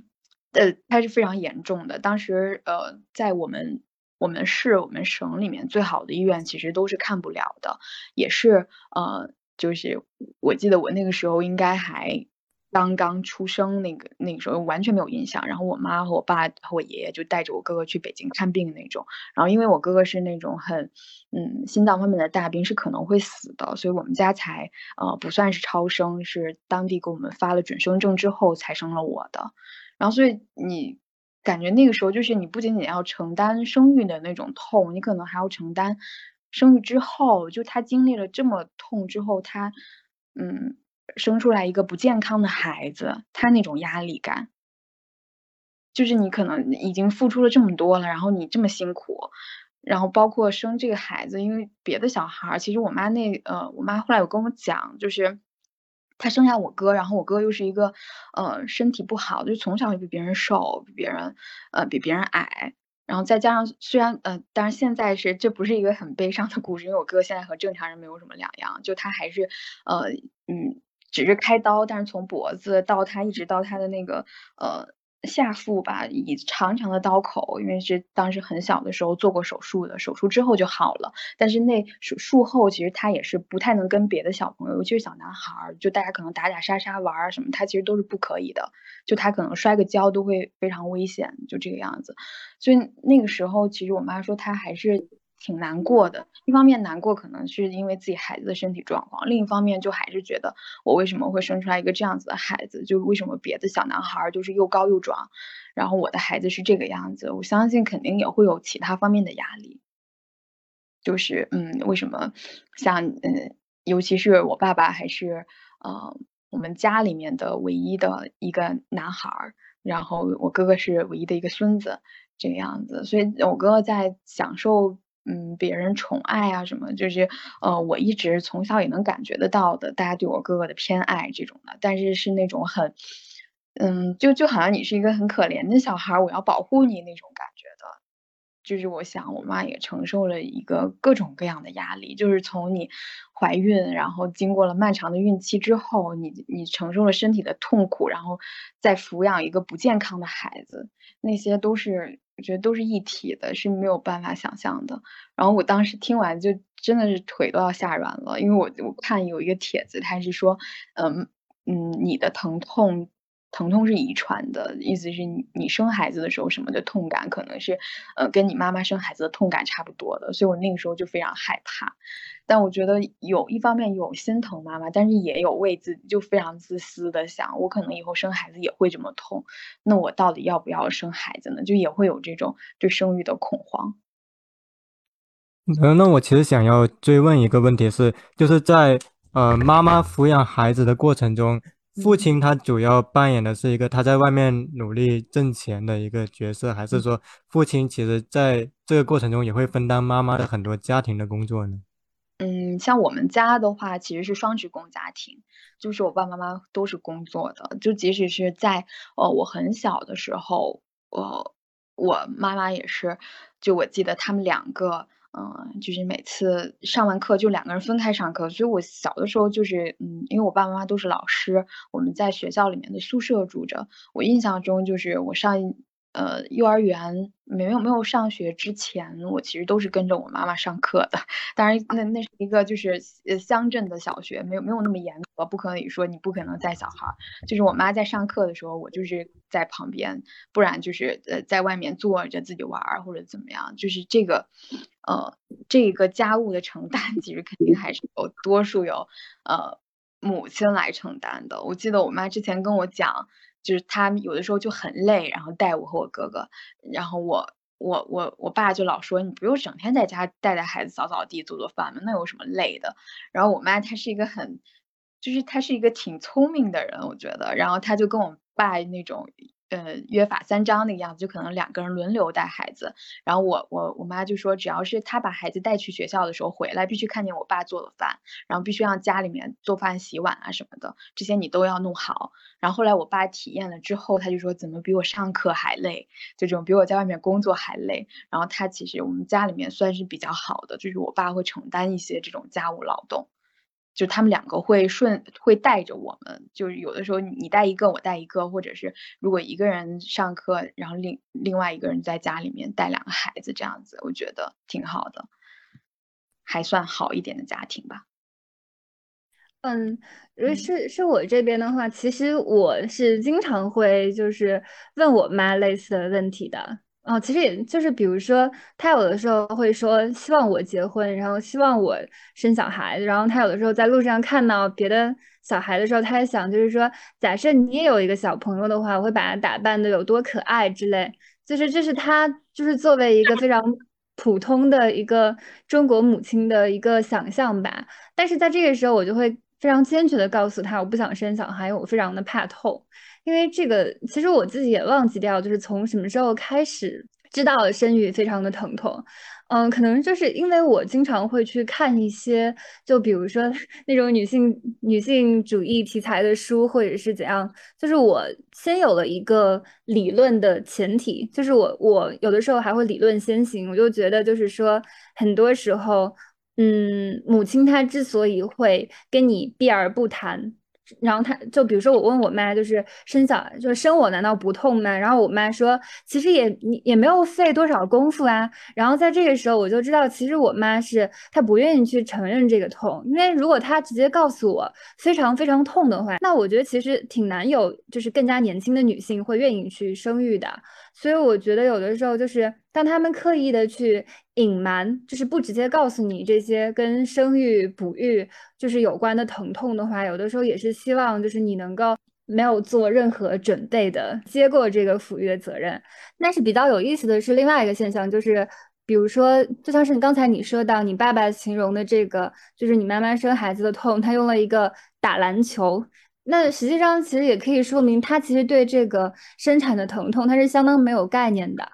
呃，他是非常严重的。当时呃，在我们我们市我们省里面最好的医院，其实都是看不了的，也是呃，就是我记得我那个时候应该还。刚刚出生那个那个时候完全没有印象，然后我妈和我爸和我爷爷就带着我哥哥去北京看病那种，然后因为我哥哥是那种很嗯心脏方面的大病，是可能会死的，所以我们家才呃不算是超生，是当地给我们发了准生证之后才生了我的，然后所以你感觉那个时候就是你不仅仅要承担生育的那种痛，你可能还要承担生育之后就他经历了这么痛之后他嗯。生出来一个不健康的孩子，他那种压力感，就是你可能已经付出了这么多了，然后你这么辛苦，然后包括生这个孩子，因为别的小孩，其实我妈那呃，我妈后来有跟我讲，就是她生下我哥，然后我哥又是一个呃身体不好，就从小就比别人瘦，比别人呃比别人矮。然后再加上，虽然呃，但是现在是这不是一个很悲伤的故事，因为我哥现在和正常人没有什么两样，就他还是呃嗯。只是开刀，但是从脖子到他一直到他的那个呃下腹吧，以长长的刀口，因为是当时很小的时候做过手术的，手术之后就好了。但是那术术后其实他也是不太能跟别的小朋友，尤其是小男孩，就大家可能打打杀杀玩啊什么，他其实都是不可以的。就他可能摔个跤都会非常危险，就这个样子。所以那个时候其实我妈说她还是。挺难过的，一方面难过可能是因为自己孩子的身体状况，另一方面就还是觉得我为什么会生出来一个这样子的孩子，就为什么别的小男孩就是又高又壮，然后我的孩子是这个样子，我相信肯定也会有其他方面的压力，就是嗯，为什么像嗯，尤其是我爸爸还是呃我们家里面的唯一的一个男孩，然后我哥哥是唯一的一个孙子这个样子，所以我哥哥在享受。嗯，别人宠爱啊什么，就是呃，我一直从小也能感觉得到的，大家对我哥哥的偏爱这种的，但是是那种很，嗯，就就好像你是一个很可怜的小孩，我要保护你那种感觉的。就是我想，我妈也承受了一个各种各样的压力，就是从你怀孕，然后经过了漫长的孕期之后，你你承受了身体的痛苦，然后再抚养一个不健康的孩子，那些都是我觉得都是一体的，是没有办法想象的。然后我当时听完就真的是腿都要吓软了，因为我我看有一个帖子，他是说，嗯嗯，你的疼痛。疼痛是遗传的，意思是你你生孩子的时候什么的痛感可能是，呃，跟你妈妈生孩子的痛感差不多的，所以我那个时候就非常害怕。但我觉得有一方面有心疼妈妈，但是也有为自己就非常自私的想，我可能以后生孩子也会这么痛，那我到底要不要生孩子呢？就也会有这种对生育的恐慌。嗯，那我其实想要追问一个问题是，就是在呃妈妈抚养孩子的过程中。父亲他主要扮演的是一个他在外面努力挣钱的一个角色，还是说父亲其实在这个过程中也会分担妈妈的很多家庭的工作呢？嗯，像我们家的话，其实是双职工家庭，就是我爸爸妈妈都是工作的，就即使是在呃我很小的时候，我我妈妈也是，就我记得他们两个。嗯，就是每次上完课就两个人分开上课，所以我小的时候就是，嗯，因为我爸爸妈妈都是老师，我们在学校里面的宿舍住着。我印象中就是我上呃幼儿园没有没有上学之前，我其实都是跟着我妈妈上课的。当然，那那是一个就是呃乡镇的小学，没有没有那么严格，不可以说你不可能带小孩。就是我妈在上课的时候，我就是在旁边，不然就是呃在外面坐着自己玩或者怎么样。就是这个。呃，这个家务的承担其实肯定还是有多数有呃母亲来承担的。我记得我妈之前跟我讲，就是他有的时候就很累，然后带我和我哥哥，然后我我我我爸就老说你不用整天在家带带孩子、扫扫地、做做饭嘛？那有什么累的？然后我妈她是一个很，就是她是一个挺聪明的人，我觉得，然后她就跟我爸那种呃约法三章那个样子，就可能两个人轮流带孩子。然后我我我妈就说，只要是她把孩子带去学校的时候回来，必须看见我爸做了饭，然后必须让家里面做饭、洗碗啊什么的，这些你都要弄好。然后后来我爸体验了之后，他就说怎么比我上课还累，就这种比我在外面工作还累。然后他其实我们家里面算是比较好的，就是我爸会承担一些这种家务劳动。就他们两个会顺会带着我们，就是有的时候你带一个我带一个，或者是如果一个人上课，然后另另外一个人在家里面带两个孩子这样子，我觉得挺好的，还算好一点的家庭吧。嗯，如果是是我这边的话，其实我是经常会就是问我妈类似的问题的。哦，其实也就是比如说，他有的时候会说希望我结婚，然后希望我生小孩，然后他有的时候在路上看到别的小孩的时候，他也想就是说，假设你也有一个小朋友的话，我会把他打扮的有多可爱之类，就是这是他就是作为一个非常普通的一个中国母亲的一个想象吧。但是在这个时候，我就会非常坚决的告诉他，我不想生小孩，我非常的怕痛。因为这个，其实我自己也忘记掉，就是从什么时候开始知道了生育非常的疼痛。嗯，可能就是因为我经常会去看一些，就比如说 那种女性女性主义题材的书，或者是怎样。就是我先有了一个理论的前提，就是我我有的时候还会理论先行。我就觉得，就是说很多时候，嗯，母亲她之所以会跟你避而不谈。然后他就比如说我问我妈，就是生小就是生我难道不痛吗？然后我妈说，其实也你也没有费多少功夫啊。然后在这个时候我就知道，其实我妈是她不愿意去承认这个痛，因为如果她直接告诉我非常非常痛的话，那我觉得其实挺难有就是更加年轻的女性会愿意去生育的。所以我觉得有的时候就是当他们刻意的去隐瞒，就是不直接告诉你这些跟生育、哺育就是有关的疼痛的话，有的时候也是希望就是你能够没有做任何准备的接过这个抚育的责任。但是比较有意思的是另外一个现象，就是比如说就像是你刚才你说到你爸爸形容的这个，就是你妈妈生孩子的痛，他用了一个打篮球。那实际上其实也可以说明，他其实对这个生产的疼痛，他是相当没有概念的。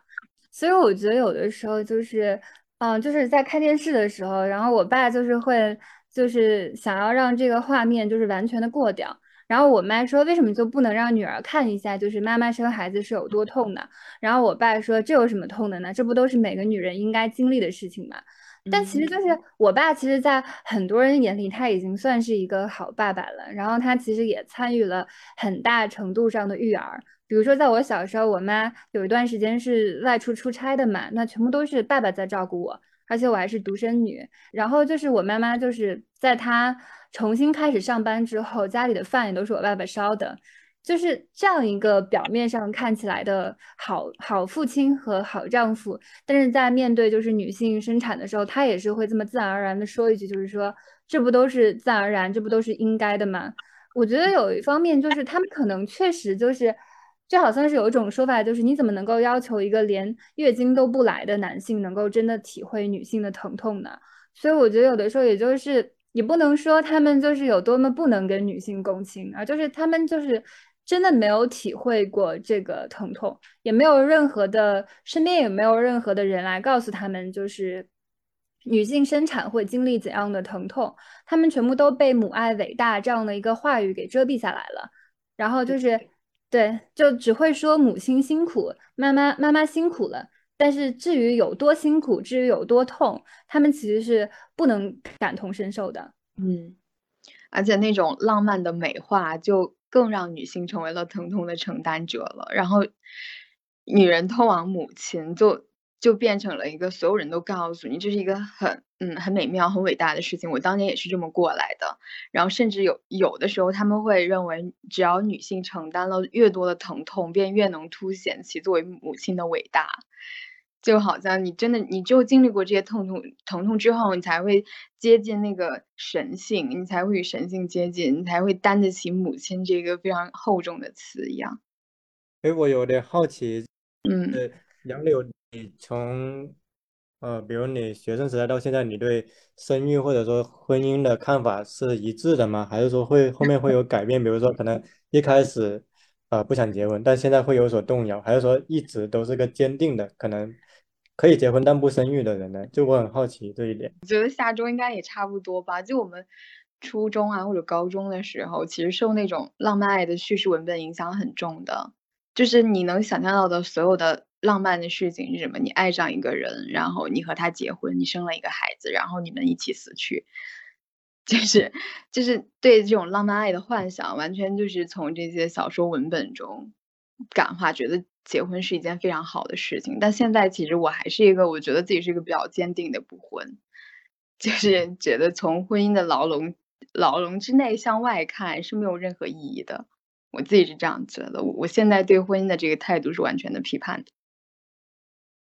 所以我觉得有的时候就是，嗯，就是在看电视的时候，然后我爸就是会，就是想要让这个画面就是完全的过掉。然后我妈说，为什么就不能让女儿看一下，就是妈妈生孩子是有多痛的？然后我爸说，这有什么痛的呢？这不都是每个女人应该经历的事情吗？但其实就是我爸，其实，在很多人眼里，他已经算是一个好爸爸了。然后他其实也参与了很大程度上的育儿。比如说，在我小时候，我妈有一段时间是外出出差的嘛，那全部都是爸爸在照顾我，而且我还是独生女。然后就是我妈妈，就是在她重新开始上班之后，家里的饭也都是我爸爸烧的。就是这样一个表面上看起来的好好父亲和好丈夫，但是在面对就是女性生产的时候，他也是会这么自然而然的说一句，就是说这不都是自然而然，这不都是应该的吗？我觉得有一方面就是他们可能确实就是，就好像是有一种说法，就是你怎么能够要求一个连月经都不来的男性能够真的体会女性的疼痛呢？所以我觉得有的时候也就是你不能说他们就是有多么不能跟女性共情啊，就是他们就是。真的没有体会过这个疼痛，也没有任何的身边也没有任何的人来告诉他们，就是女性生产会经历怎样的疼痛，他们全部都被母爱伟大这样的一个话语给遮蔽下来了。然后就是对，就只会说母亲辛苦，妈妈妈妈辛苦了。但是至于有多辛苦，至于有多痛，他们其实是不能感同身受的。嗯，而且那种浪漫的美化就。更让女性成为了疼痛的承担者了，然后女人通往母亲就就变成了一个所有人都告诉你这是一个很嗯很美妙很伟大的事情。我当年也是这么过来的，然后甚至有有的时候他们会认为，只要女性承担了越多的疼痛，便越能凸显其作为母亲的伟大。就好像你真的，你就经历过这些痛痛疼痛之后，你才会接近那个神性，你才会与神性接近，你才会担得起母亲这个非常厚重的词一样。哎，我有点好奇，嗯，杨柳，你从呃，比如你学生时代到现在，你对生育或者说婚姻的看法是一致的吗？还是说会后面会有改变？比如说可能一开始呃不想结婚，但现在会有所动摇，还是说一直都是个坚定的可能可以结婚但不生育的人呢？就我很好奇这一点。我觉得下周应该也差不多吧。就我们初中啊或者高中的时候，其实受那种浪漫爱的叙事文本影响很重的，就是你能想象到的所有的浪漫的事情是什么？你爱上一个人，然后你和他结婚，你生了一个孩子，然后你们一起死去。就是就是对这种浪漫爱的幻想，完全就是从这些小说文本中感化，觉得结婚是一件非常好的事情。但现在其实我还是一个，我觉得自己是一个比较坚定的不婚，就是觉得从婚姻的牢笼牢笼之内向外看是没有任何意义的。我自己是这样觉得，我我现在对婚姻的这个态度是完全的批判的。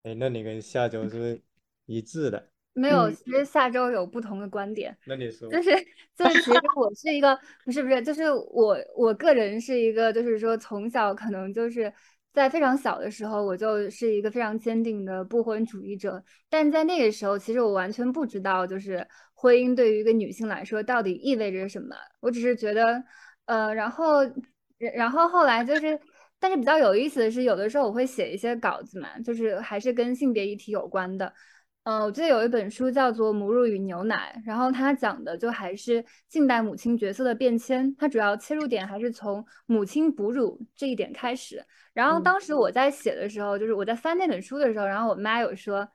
哎，那你跟下周是一致的。没有，其实下周有不同的观点。那你说，就是就是，其实我是一个不是不是，就是我我个人是一个，就是说从小可能就是在非常小的时候，我就是一个非常坚定的不婚主义者。但在那个时候，其实我完全不知道，就是婚姻对于一个女性来说到底意味着什么。我只是觉得，呃，然后然后后来就是，但是比较有意思的是，有的时候我会写一些稿子嘛，就是还是跟性别议题有关的。嗯，我记得有一本书叫做《母乳与牛奶》，然后它讲的就还是近代母亲角色的变迁，它主要切入点还是从母亲哺乳这一点开始。然后当时我在写的时候，就是我在翻那本书的时候，然后我妈有说：“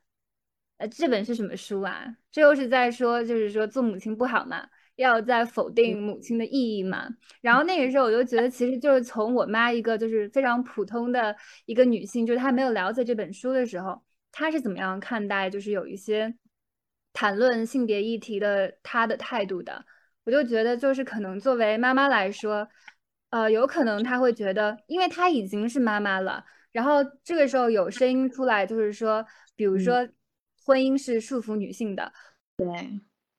呃，这本是什么书啊？这又是在说，就是说做母亲不好嘛，要在否定母亲的意义嘛？”然后那个时候我就觉得，其实就是从我妈一个就是非常普通的一个女性，就是她没有了解这本书的时候。他是怎么样看待，就是有一些谈论性别议题的他的态度的？我就觉得，就是可能作为妈妈来说，呃，有可能他会觉得，因为他已经是妈妈了，然后这个时候有声音出来，就是说，比如说，婚姻是束缚女性的，对，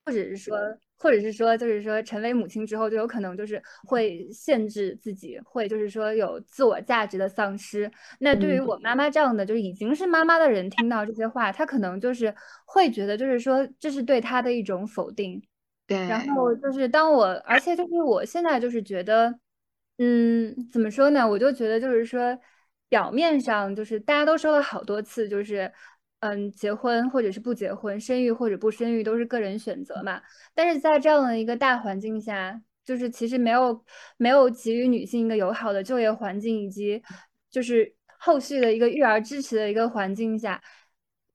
或者是说。或者是说，就是说，成为母亲之后，就有可能就是会限制自己，会就是说有自我价值的丧失。那对于我妈妈这样的，就是已经是妈妈的人，听到这些话，她可能就是会觉得，就是说这是对她的一种否定。对。然后就是当我，而且就是我现在就是觉得，嗯，怎么说呢？我就觉得就是说，表面上就是大家都说了好多次，就是。嗯，结婚或者是不结婚，生育或者不生育都是个人选择嘛。但是在这样的一个大环境下，就是其实没有没有给予女性一个友好的就业环境，以及就是后续的一个育儿支持的一个环境下，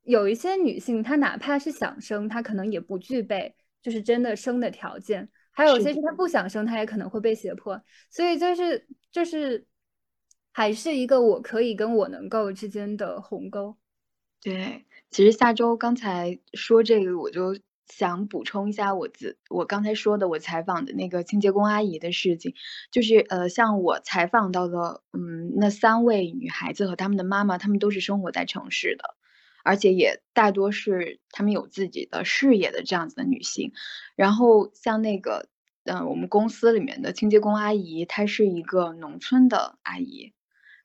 有一些女性她哪怕是想生，她可能也不具备就是真的生的条件。还有些是她不想生，她也可能会被胁迫。所以就是就是还是一个我可以跟我能够之间的鸿沟。对，其实下周刚才说这个，我就想补充一下我自我刚才说的我采访的那个清洁工阿姨的事情，就是呃，像我采访到的，嗯，那三位女孩子和他们的妈妈，她们都是生活在城市的，而且也大多是她们有自己的事业的这样子的女性。然后像那个，嗯，我们公司里面的清洁工阿姨，她是一个农村的阿姨。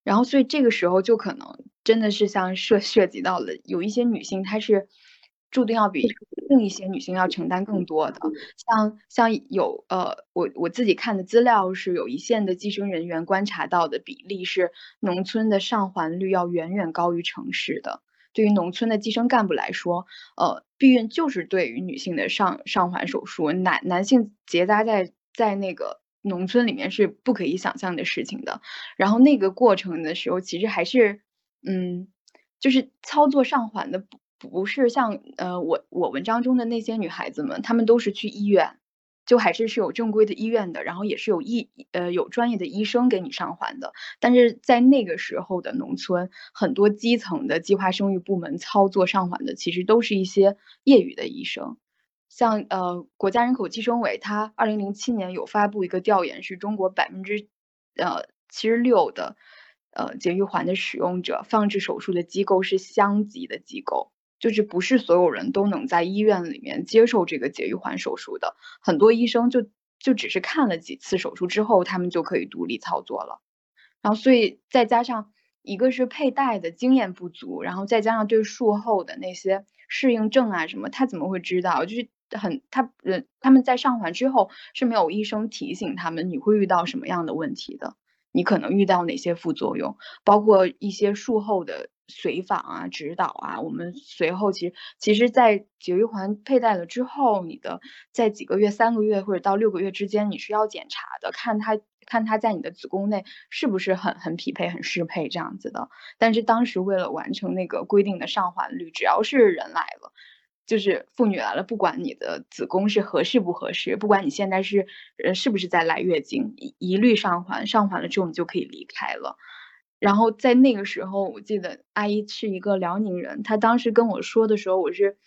然后，所以这个时候就可能真的是像涉涉及到了有一些女性，她是注定要比另一些女性要承担更多的。像像有呃，我我自己看的资料是有一线的计生人员观察到的比例是农村的上环率要远远高于城市的。对于农村的计生干部来说，呃，避孕就是对于女性的上上环手术，男男性结扎在在那个。农村里面是不可以想象的事情的，然后那个过程的时候，其实还是，嗯，就是操作上环的不不是像呃我我文章中的那些女孩子们，她们都是去医院，就还是是有正规的医院的，然后也是有医呃有专业的医生给你上环的，但是在那个时候的农村，很多基层的计划生育部门操作上环的，其实都是一些业余的医生。像呃，国家人口计生委，它二零零七年有发布一个调研，是中国百分之呃七十六的呃节育环的使用者，放置手术的机构是乡级的机构，就是不是所有人都能在医院里面接受这个节育环手术的，很多医生就就只是看了几次手术之后，他们就可以独立操作了，然后所以再加上一个是佩戴的经验不足，然后再加上对术后的那些适应症啊什么，他怎么会知道？就是。很，他呃，他们在上环之后是没有医生提醒他们你会遇到什么样的问题的，你可能遇到哪些副作用，包括一些术后的随访啊、指导啊。我们随后其实，其实，在节育环佩戴了之后，你的在几个月、三个月或者到六个月之间，你是要检查的，看它看它在你的子宫内是不是很很匹配、很适配这样子的。但是当时为了完成那个规定的上环率，只要是人来了。就是妇女来了，不管你的子宫是合适不合适，不管你现在是呃是不是在来月经，一一律上环，上环了之后你就可以离开了。然后在那个时候，我记得阿姨是一个辽宁人，她当时跟我说的时候，我是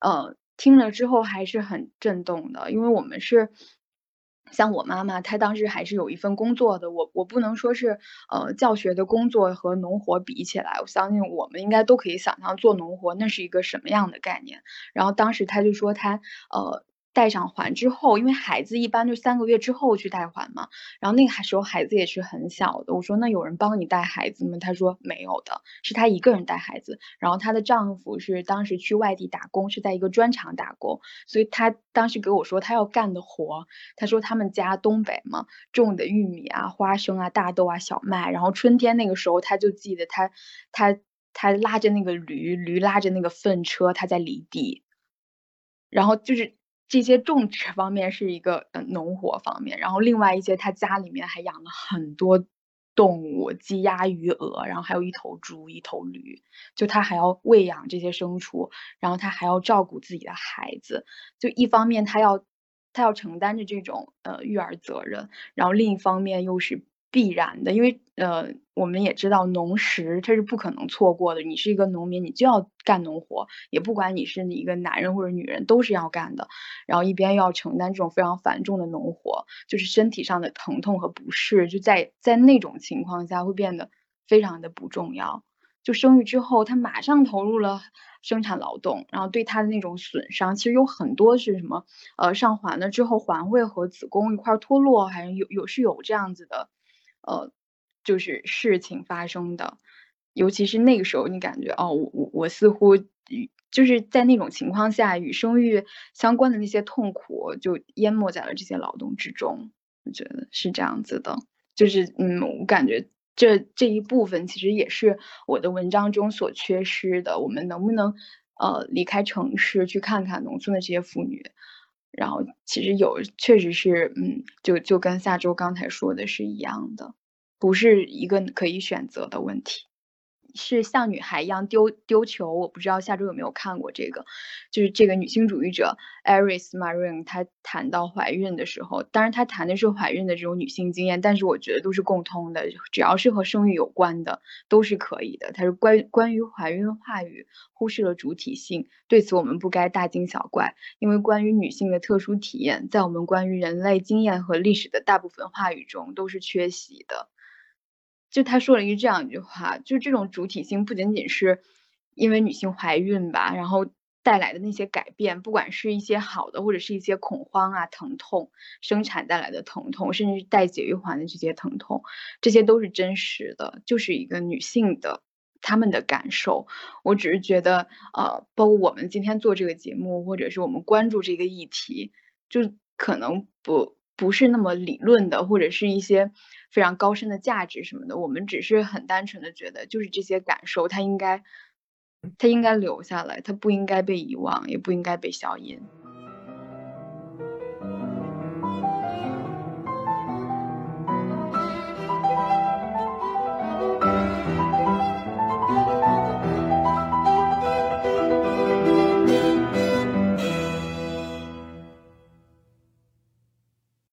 呃听了之后还是很震动的，因为我们是。像我妈妈，她当时还是有一份工作的。我我不能说是呃教学的工作和农活比起来，我相信我们应该都可以想象做农活那是一个什么样的概念。然后当时她就说她呃。戴上环之后，因为孩子一般就三个月之后去带环嘛，然后那个时候孩子也是很小的。我说那有人帮你带孩子吗？她说没有的，是她一个人带孩子。然后她的丈夫是当时去外地打工，是在一个砖厂打工，所以她当时给我说她要干的活。她说他们家东北嘛，种的玉米啊、花生啊、大豆啊、小麦，然后春天那个时候，她就记得她她她拉着那个驴，驴拉着那个粪车，她在犁地，然后就是。这些种植方面是一个呃农活方面，然后另外一些他家里面还养了很多动物，鸡鸭鱼鹅，然后还有一头猪一头驴，就他还要喂养这些牲畜，然后他还要照顾自己的孩子，就一方面他要他要承担着这种呃育儿责任，然后另一方面又是。必然的，因为呃，我们也知道农时它是不可能错过的。你是一个农民，你就要干农活，也不管你是你一个男人或者女人，都是要干的。然后一边要承担这种非常繁重的农活，就是身体上的疼痛和不适，就在在那种情况下会变得非常的不重要。就生育之后，他马上投入了生产劳动，然后对他的那种损伤，其实有很多是什么？呃，上环了之后，环会和子宫一块脱落，还是有有是有这样子的。呃，就是事情发生的，尤其是那个时候，你感觉哦，我我我似乎就是在那种情况下，与生育相关的那些痛苦就淹没在了这些劳动之中。我觉得是这样子的，就是嗯，我感觉这这一部分其实也是我的文章中所缺失的。我们能不能呃离开城市去看看农村的这些妇女？然后其实有，确实是，嗯，就就跟下周刚才说的是一样的，不是一个可以选择的问题。是像女孩一样丢丢球，我不知道下周有没有看过这个，就是这个女性主义者 Iris Marin，她谈到怀孕的时候，当然她谈的是怀孕的这种女性经验，但是我觉得都是共通的，只要是和生育有关的都是可以的。她是关关于怀孕话语忽视了主体性，对此我们不该大惊小怪，因为关于女性的特殊体验，在我们关于人类经验和历史的大部分话语中都是缺席的。就他说了一句这样一句话，就这种主体性不仅仅是因为女性怀孕吧，然后带来的那些改变，不管是一些好的，或者是一些恐慌啊、疼痛，生产带来的疼痛，甚至带节育环的这些疼痛，这些都是真实的，就是一个女性的她们的感受。我只是觉得，呃，包括我们今天做这个节目，或者是我们关注这个议题，就可能不。不是那么理论的，或者是一些非常高深的价值什么的，我们只是很单纯的觉得，就是这些感受，它应该，它应该留下来，它不应该被遗忘，也不应该被消音。